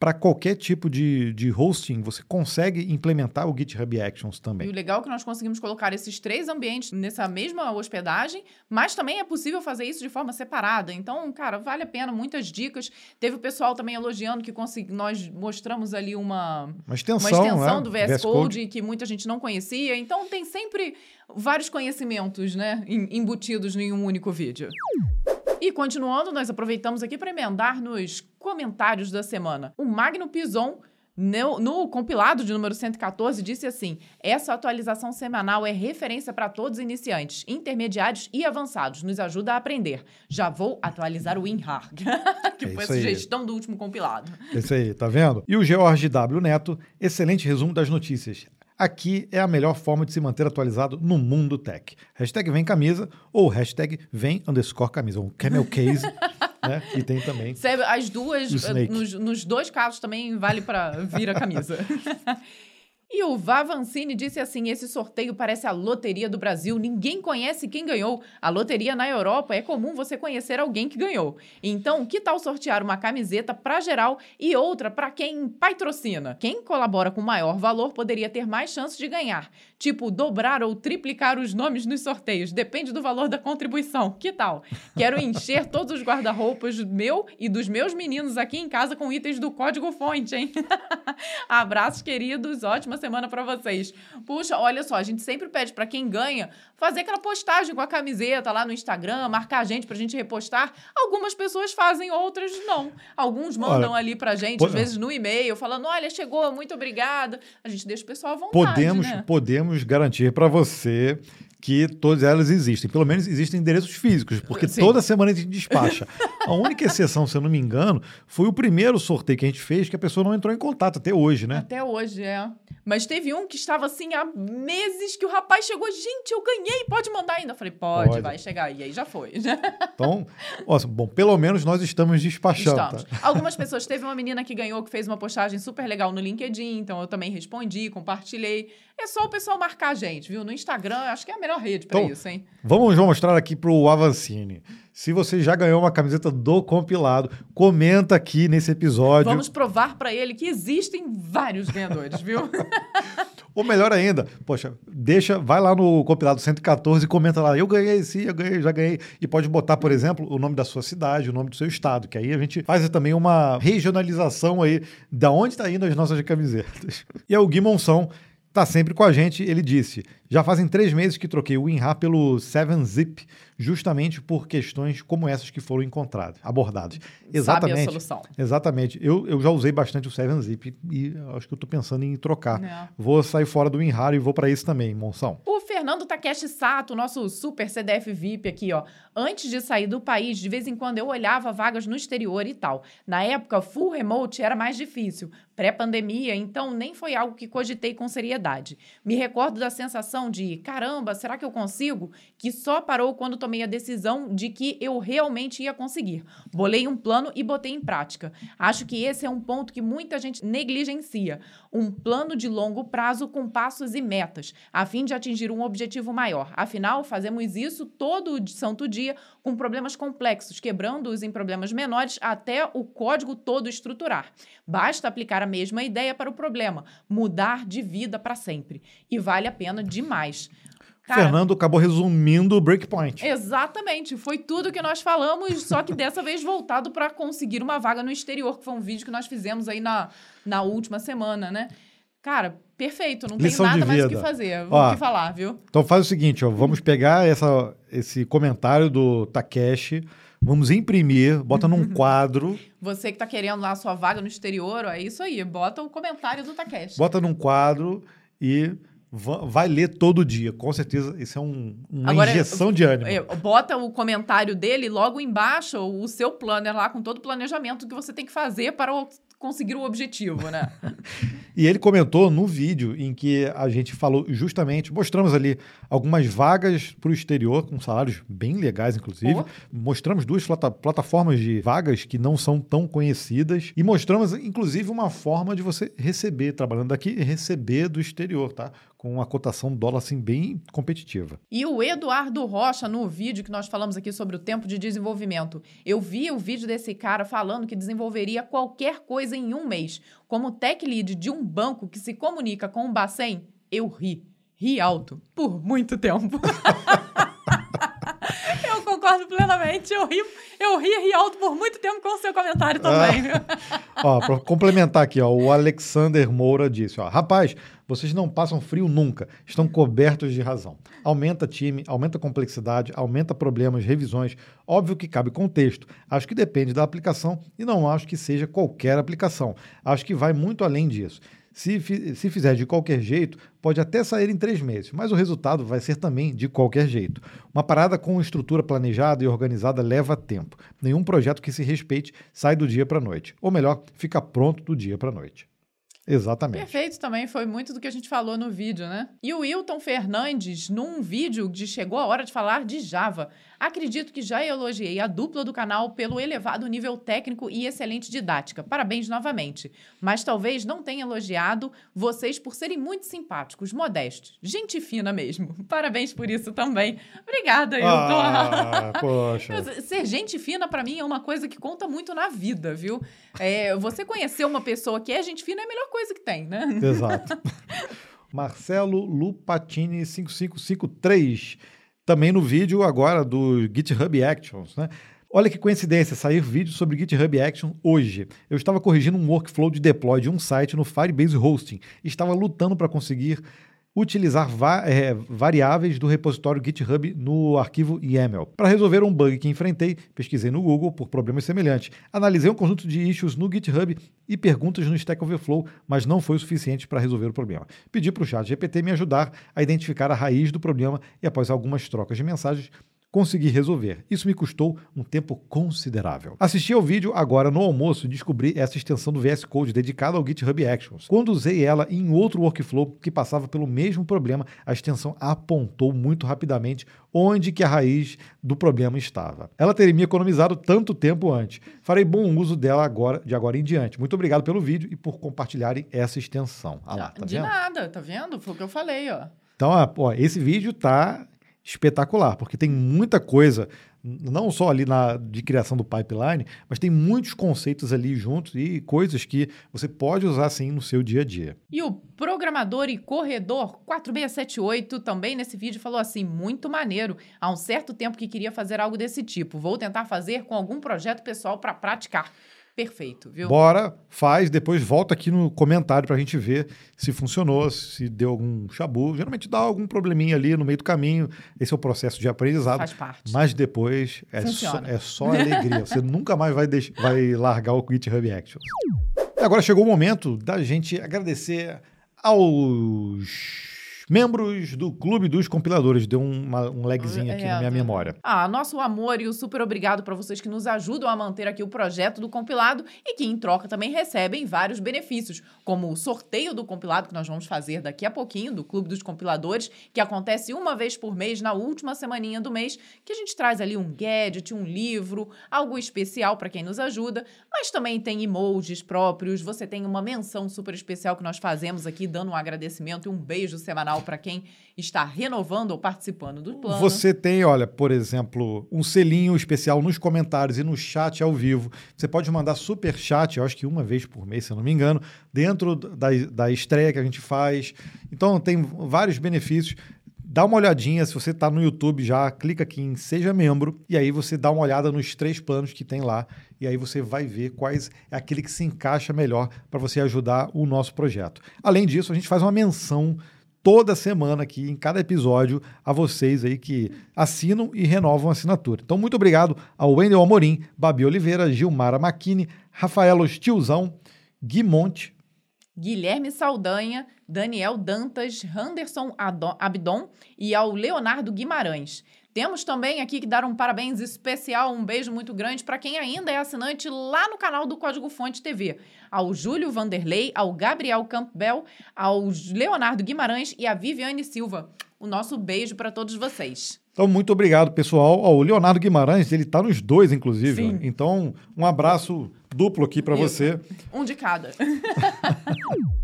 para qualquer tipo de, de hosting, você consegue implementar o GitHub Actions também. E o legal é que nós conseguimos colocar esses três ambientes nessa mesma hospedagem, mas também é possível fazer isso de forma separada. Então, cara, vale a pena, muitas dicas. Teve o pessoal também elogiando que consegui, nós mostramos ali uma, uma extensão, uma extensão né? do VS, VS Code, Code que muita gente não conhecia. Então, tem sempre vários conhecimentos, né, embutidos em um único vídeo. E continuando, nós aproveitamos aqui para emendar nos comentários da semana. O Magno Pison no, no, compilado de número 114, disse assim: essa atualização semanal é referência para todos iniciantes, intermediários e avançados. Nos ajuda a aprender. Já vou atualizar o WinRAR, *laughs* que é foi a sugestão aí. do último compilado. É isso aí, tá vendo? E o George W. Neto, excelente resumo das notícias. Aqui é a melhor forma de se manter atualizado no mundo tech. Hashtag vem camisa ou hashtag vem underscore camisa. Um camel case, *laughs* né? E tem também. As duas, nos, nos dois casos também vale para vir a camisa. *laughs* E o Vavancini disse assim: esse sorteio parece a loteria do Brasil. Ninguém conhece quem ganhou. A loteria na Europa é comum você conhecer alguém que ganhou. Então, que tal sortear uma camiseta para geral e outra para quem patrocina? Quem colabora com maior valor poderia ter mais chances de ganhar. Tipo, dobrar ou triplicar os nomes nos sorteios. Depende do valor da contribuição. Que tal? Quero encher *laughs* todos os guarda-roupas meu e dos meus meninos aqui em casa com itens do código fonte, hein? *laughs* Abraços, queridos. Ótima semana para vocês. Puxa, olha só, a gente sempre pede para quem ganha fazer aquela postagem com a camiseta lá no Instagram, marcar a gente pra gente repostar. Algumas pessoas fazem, outras não. Alguns mandam olha, ali pra gente, às vezes no e-mail, falando: olha, chegou, muito obrigada. A gente deixa o pessoal à vontade. Podemos, né? podemos garantir para você que todas elas existem. Pelo menos existem endereços físicos, porque Sim. toda semana a gente despacha. A única exceção, se eu não me engano, foi o primeiro sorteio que a gente fez que a pessoa não entrou em contato até hoje, né? Até hoje, é. Mas teve um que estava assim há meses que o rapaz chegou, gente, eu ganhei, pode mandar ainda. Eu falei, pode, pode. vai chegar. E aí já foi. Então, nossa, bom, pelo menos nós estamos despachando. Tá? Estamos. Tá? Algumas pessoas, teve uma menina que ganhou, que fez uma postagem super legal no LinkedIn, então eu também respondi, compartilhei. É só o pessoal marcar a gente, viu? No Instagram, acho que é a melhor rede para então, isso, hein? Vamos mostrar aqui pro Avancini. Se você já ganhou uma camiseta do compilado, comenta aqui nesse episódio. Vamos provar para ele que existem vários ganhadores, viu? *laughs* Ou melhor ainda, poxa, deixa, vai lá no compilado 114 e comenta lá, eu ganhei, sim, eu ganhei, já ganhei. E pode botar, por exemplo, o nome da sua cidade, o nome do seu estado, que aí a gente faz também uma regionalização aí da onde está indo as nossas camisetas. *laughs* E é o Gui Monção está sempre com a gente. Ele disse: Já fazem três meses que troquei o WinRAR pelo 7-Zip, justamente por questões como essas que foram encontradas, abordadas. Exatamente. Sabe a solução. Exatamente. Eu, eu já usei bastante o 7-Zip e acho que eu estou pensando em trocar. É. Vou sair fora do WinRAR e vou para isso também, Monção. O Fernando Takeshi Sato, nosso super CDF VIP aqui, ó. Antes de sair do país, de vez em quando eu olhava vagas no exterior e tal. Na época, full remote era mais difícil, pré-pandemia, então nem foi algo que cogitei com seriedade. Me recordo da sensação de, caramba, será que eu consigo? Que só parou quando tomei a decisão de que eu realmente ia conseguir. Bolei um plano e botei em prática. Acho que esse é um ponto que muita gente negligencia. Um plano de longo prazo com passos e metas, a fim de atingir um objetivo maior. Afinal, fazemos isso todo santo dia com problemas complexos, quebrando-os em problemas menores até o código todo estruturar. Basta aplicar a mesma ideia para o problema, mudar de vida para sempre. E vale a pena demais. Cara, Fernando acabou resumindo o Breakpoint. Exatamente. Foi tudo que nós falamos, só que dessa vez voltado para conseguir uma vaga no exterior, que foi um vídeo que nós fizemos aí na, na última semana, né? Cara, perfeito. Não Lição tenho nada mais o que fazer. Vou que falar, viu? Então faz o seguinte, ó, vamos pegar essa, esse comentário do Takeshi Vamos imprimir, bota num *laughs* quadro. Você que está querendo lá a sua vaga no exterior, ó, é isso aí. Bota o comentário do Takeshi. Bota num quadro e vai ler todo dia. Com certeza, isso é um, uma Agora, injeção de ânimo. Bota o comentário dele logo embaixo, o seu planner lá, com todo o planejamento que você tem que fazer para conseguir o objetivo, né? *laughs* e ele comentou no vídeo em que a gente falou justamente, mostramos ali algumas vagas para o exterior, com salários bem legais, inclusive. Oh. Mostramos duas plata plataformas de vagas que não são tão conhecidas e mostramos, inclusive, uma forma de você receber, trabalhando daqui, receber do exterior, tá? Com uma cotação dólar assim bem competitiva. E o Eduardo Rocha, no vídeo que nós falamos aqui sobre o tempo de desenvolvimento, eu vi o vídeo desse cara falando que desenvolveria qualquer coisa em um mês. Como tech lead de um banco que se comunica com o Bacen, eu ri. Ri alto. Por muito tempo. *laughs* concordo plenamente. Eu ri, eu ri, ri alto por muito tempo com o seu comentário também. Ah. *laughs* ó, para complementar aqui, ó, o Alexander Moura disse, ó, rapaz, vocês não passam frio nunca, estão cobertos de razão. Aumenta time, aumenta complexidade, aumenta problemas, revisões. Óbvio que cabe contexto. Acho que depende da aplicação e não acho que seja qualquer aplicação. Acho que vai muito além disso. Se, se fizer de qualquer jeito, pode até sair em três meses, mas o resultado vai ser também de qualquer jeito. Uma parada com estrutura planejada e organizada leva tempo. Nenhum projeto que se respeite sai do dia para a noite. Ou melhor, fica pronto do dia para a noite. Exatamente. Perfeito também, foi muito do que a gente falou no vídeo, né? E o Wilton Fernandes, num vídeo de Chegou a Hora de Falar de Java, Acredito que já elogiei a dupla do canal pelo elevado nível técnico e excelente didática. Parabéns novamente. Mas talvez não tenha elogiado vocês por serem muito simpáticos, modestos. Gente fina mesmo. *laughs* Parabéns por isso também. Obrigada, Hilton. Ah, *laughs* poxa. Ser gente fina, para mim, é uma coisa que conta muito na vida, viu? É, você conhecer uma pessoa que é gente fina é a melhor coisa que tem, né? Exato. *laughs* Marcelo Lupatini 5553 também no vídeo agora do GitHub Actions, né? Olha que coincidência, sair vídeo sobre GitHub Action hoje. Eu estava corrigindo um workflow de deploy de um site no Firebase Hosting e estava lutando para conseguir utilizar va é, variáveis do repositório GitHub no arquivo YAML. Para resolver um bug que enfrentei, pesquisei no Google por problemas semelhantes, analisei um conjunto de issues no GitHub e perguntas no Stack Overflow, mas não foi o suficiente para resolver o problema. Pedi para o chat GPT me ajudar a identificar a raiz do problema e após algumas trocas de mensagens, consegui resolver. Isso me custou um tempo considerável. Assisti ao vídeo agora no almoço e descobri essa extensão do VS Code dedicada ao GitHub Actions. Quando usei ela em outro workflow que passava pelo mesmo problema, a extensão apontou muito rapidamente onde que a raiz do problema estava. Ela teria me economizado tanto tempo antes. Farei bom uso dela agora, de agora em diante. Muito obrigado pelo vídeo e por compartilharem essa extensão. Ah lá, tá de vendo? nada, tá vendo? Foi o que eu falei, ó. Então, ó, esse vídeo tá espetacular, porque tem muita coisa, não só ali na, de criação do pipeline, mas tem muitos conceitos ali juntos e coisas que você pode usar assim no seu dia a dia. E o programador e corredor 4678 também nesse vídeo falou assim: muito maneiro. Há um certo tempo que queria fazer algo desse tipo. Vou tentar fazer com algum projeto pessoal para praticar. Perfeito, viu? Bora, faz, depois volta aqui no comentário para a gente ver se funcionou, se deu algum chabu. Geralmente dá algum probleminha ali no meio do caminho. Esse é o processo de aprendizado. Faz parte. Mas depois é, só, é só, alegria. Você *laughs* nunca mais vai, deixar, vai largar o GitHub Actions. E agora chegou o momento da gente agradecer aos Membros do Clube dos Compiladores. Deu uma, um lagzinho aqui é, na minha memória. Ah, nosso amor e o super obrigado para vocês que nos ajudam a manter aqui o projeto do compilado e que, em troca, também recebem vários benefícios, como o sorteio do compilado que nós vamos fazer daqui a pouquinho, do Clube dos Compiladores, que acontece uma vez por mês, na última semaninha do mês, que a gente traz ali um gadget, um livro, algo especial para quem nos ajuda, mas também tem emojis próprios, você tem uma menção super especial que nós fazemos aqui, dando um agradecimento e um beijo semanal para quem está renovando ou participando do plano. Você tem, olha, por exemplo, um selinho especial nos comentários e no chat ao vivo. Você pode mandar super chat, eu acho que uma vez por mês, se eu não me engano, dentro da, da estreia que a gente faz. Então, tem vários benefícios dá uma olhadinha, se você está no YouTube já, clica aqui em Seja Membro e aí você dá uma olhada nos três planos que tem lá e aí você vai ver quais é aquele que se encaixa melhor para você ajudar o nosso projeto. Além disso, a gente faz uma menção toda semana aqui, em cada episódio, a vocês aí que assinam e renovam a assinatura. Então, muito obrigado ao Wendel Amorim, Babi Oliveira, Gilmara Maquini, Rafael Stilzão, Gui Monte, Guilherme Saldanha, Daniel Dantas, Anderson Abdon e ao Leonardo Guimarães. Temos também aqui que dar um parabéns especial, um beijo muito grande para quem ainda é assinante lá no canal do Código Fonte TV. Ao Júlio Vanderlei, ao Gabriel Campbell, ao Leonardo Guimarães e a Viviane Silva. O nosso beijo para todos vocês. Então, muito obrigado, pessoal. o Leonardo Guimarães, ele está nos dois, inclusive. Sim. Então, um abraço duplo aqui para você. Um de cada. *laughs*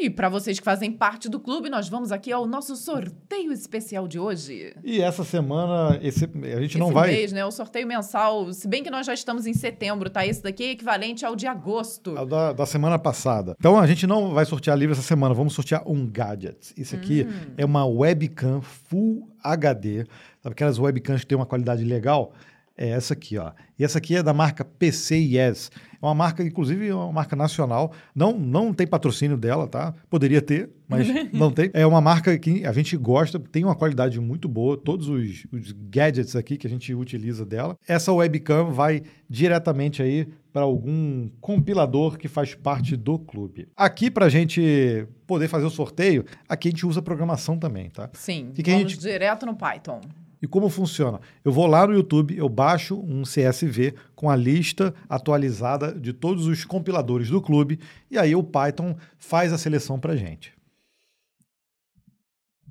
E para vocês que fazem parte do clube, nós vamos aqui ao nosso sorteio especial de hoje. E essa semana, esse, a gente esse não vai. mês, né? O sorteio mensal, se bem que nós já estamos em setembro, tá? Esse daqui é equivalente ao de agosto. Da, da semana passada. Então a gente não vai sortear livro essa semana, vamos sortear um gadget. Isso aqui hum. é uma webcam Full HD. Sabe aquelas webcams que tem uma qualidade legal? é essa aqui, ó. E essa aqui é da marca PC Yes. É uma marca, inclusive, é uma marca nacional. Não, não tem patrocínio dela, tá? Poderia ter, mas *laughs* não tem. É uma marca que a gente gosta, tem uma qualidade muito boa. Todos os, os gadgets aqui que a gente utiliza dela. Essa webcam vai diretamente aí para algum compilador que faz parte do clube. Aqui, para a gente poder fazer o sorteio, aqui a gente usa programação também, tá? Sim, que vamos gente... direto no Python. E como funciona? Eu vou lá no YouTube, eu baixo um CSV com a lista atualizada de todos os compiladores do clube e aí o Python faz a seleção para gente.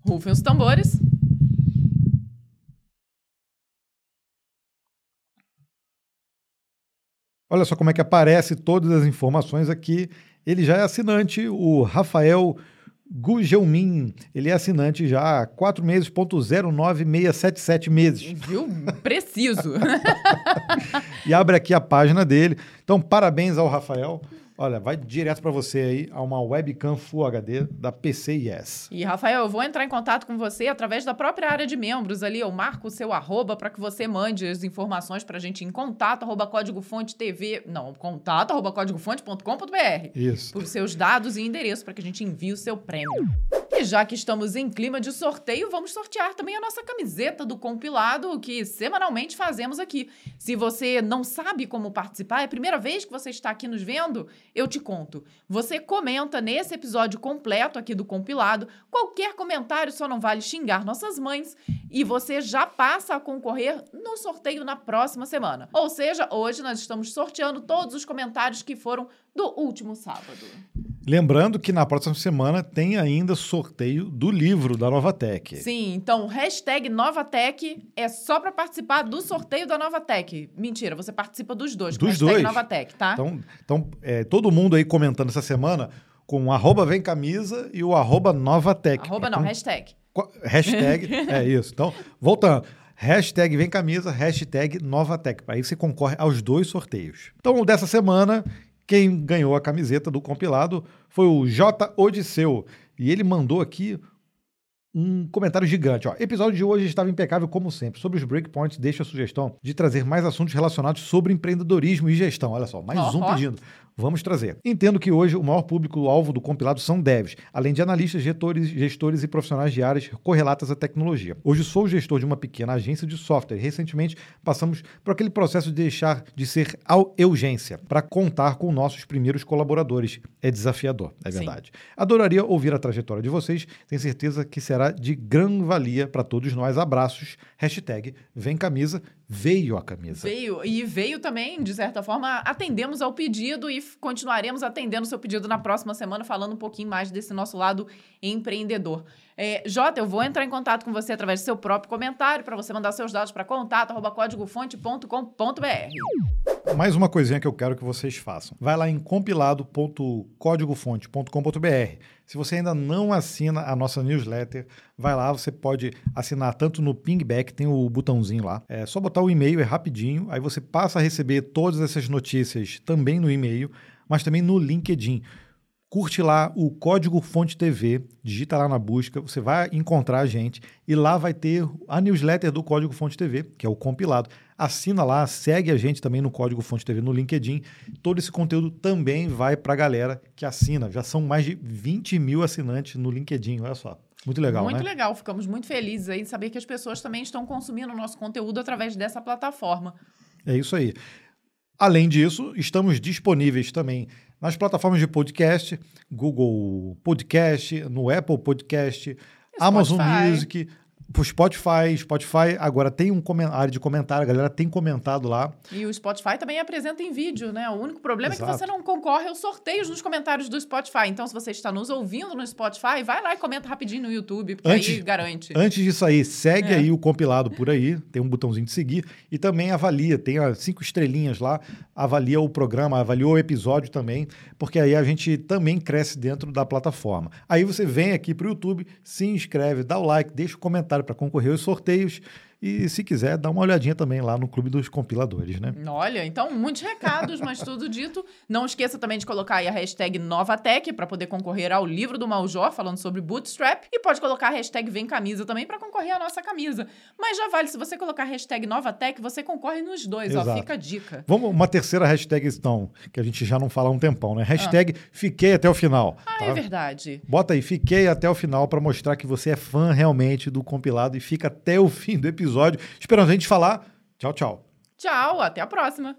Rufem os tambores. Olha só como é que aparece todas as informações aqui. Ele já é assinante, o Rafael Gujelmin, ele é assinante já há 4 meses, ponto 09677 meses. Viu? Preciso. *laughs* e abre aqui a página dele. Então, parabéns ao Rafael. Olha, vai direto para você aí a uma webcam Full HD da PCIS. E, Rafael, eu vou entrar em contato com você através da própria área de membros ali. Eu marco o seu arroba para que você mande as informações para a gente em contato, arroba código fonte TV. Não, contato, arroba códigofonte.com.br. Isso. Por seus dados e endereço para que a gente envie o seu prêmio. E já que estamos em clima de sorteio, vamos sortear também a nossa camiseta do compilado que semanalmente fazemos aqui. Se você não sabe como participar, é a primeira vez que você está aqui nos vendo, eu te conto. Você comenta nesse episódio completo aqui do compilado. Qualquer comentário só não vale xingar nossas mães e você já passa a concorrer no sorteio na próxima semana. Ou seja, hoje nós estamos sorteando todos os comentários que foram do último sábado. Lembrando que na próxima semana tem ainda sorteio do livro da Novatec. Sim, então hashtag Novatec é só para participar do sorteio da Novatec. Mentira, você participa dos dois. Dos hashtag dois. Novatec, tá? Então, então é, todo mundo aí comentando essa semana com o arroba vem camisa e o arroba Novatec. Arroba não, com- hashtag. Hashtag, *laughs* é isso. Então, voltando. Hashtag vem camisa, hashtag Novatec. Aí você concorre aos dois sorteios. Então, dessa semana, quem ganhou a camiseta do compilado foi o J. Odisseu. E ele mandou aqui um comentário gigante. Ó. Episódio de hoje estava impecável como sempre. Sobre os breakpoints, deixa a sugestão de trazer mais assuntos relacionados sobre empreendedorismo e gestão. Olha só, mais um pedindo. Vamos trazer. Entendo que hoje o maior público-alvo do compilado são devs, além de analistas, gestores, gestores e profissionais de áreas correlatas à tecnologia. Hoje sou gestor de uma pequena agência de software. Recentemente passamos por aquele processo de deixar de ser ao urgência para contar com nossos primeiros colaboradores. É desafiador, é Sim. verdade. Adoraria ouvir a trajetória de vocês. Tenho certeza que será de grande valia para todos nós. Abraços. Hashtag vem camisa. Veio a camisa. Veio, e veio também, de certa forma, atendemos ao pedido e continuaremos atendendo o seu pedido na próxima semana, falando um pouquinho mais desse nosso lado empreendedor. É, Jota, eu vou entrar em contato com você através do seu próprio comentário, para você mandar seus dados para contato, arroba códigofonte.com.br. Mais uma coisinha que eu quero que vocês façam. Vai lá em compilado.códigofonte.com.br. Se você ainda não assina a nossa newsletter, vai lá, você pode assinar tanto no Pingback, tem o botãozinho lá. É só botar o e-mail, é rapidinho, aí você passa a receber todas essas notícias também no e-mail, mas também no LinkedIn. Curte lá o Código Fonte TV, digita lá na busca, você vai encontrar a gente e lá vai ter a newsletter do Código Fonte TV, que é o compilado. Assina lá, segue a gente também no Código Fonte TV no LinkedIn. Todo esse conteúdo também vai para a galera que assina. Já são mais de 20 mil assinantes no LinkedIn, olha só. Muito legal, muito né? legal, ficamos muito felizes aí de saber que as pessoas também estão consumindo o nosso conteúdo através dessa plataforma. É isso aí. Além disso, estamos disponíveis também nas plataformas de podcast, Google Podcast, no Apple Podcast, Amazon Spotify. Music, pro Spotify. Spotify agora tem um área de comentário, a galera tem comentado lá. E o Spotify também apresenta em vídeo, né? O único problema é que Exato. você não concorre aos sorteios nos comentários do Spotify. Então, se você está nos ouvindo no Spotify, vai lá e comenta rapidinho no YouTube, porque Antes- aí garante. Antes disso aí, segue É. aí o compilado por aí, tem um botãozinho de seguir e também avalia, tem as cinco estrelinhas lá, avalia o programa, avalia o episódio também, porque aí a gente também cresce dentro da plataforma. Aí você vem aqui para o YouTube, se inscreve, dá o like, deixa o comentário para concorrer aos sorteios e se quiser, dá uma olhadinha também lá no Clube dos Compiladores, né? Olha, então, muitos recados, mas tudo dito. Não esqueça também de colocar aí a hashtag Novatec para poder concorrer ao livro do Maljor, falando sobre Bootstrap. E pode colocar a hashtag Vem Camisa também para concorrer à nossa camisa. Mas já vale, se você colocar a hashtag Novatec, você concorre nos dois, ó. Exato. Fica a dica. Vamos, uma terceira hashtag, então, que a gente já não fala há um tempão, né? Hashtag fiquei até o final. Ah, tá? é verdade. Bota aí, fiquei até o final para mostrar que você é fã realmente do compilado e fica até o fim do episódio, a gente falar. Tchau, tchau. Tchau, até a próxima.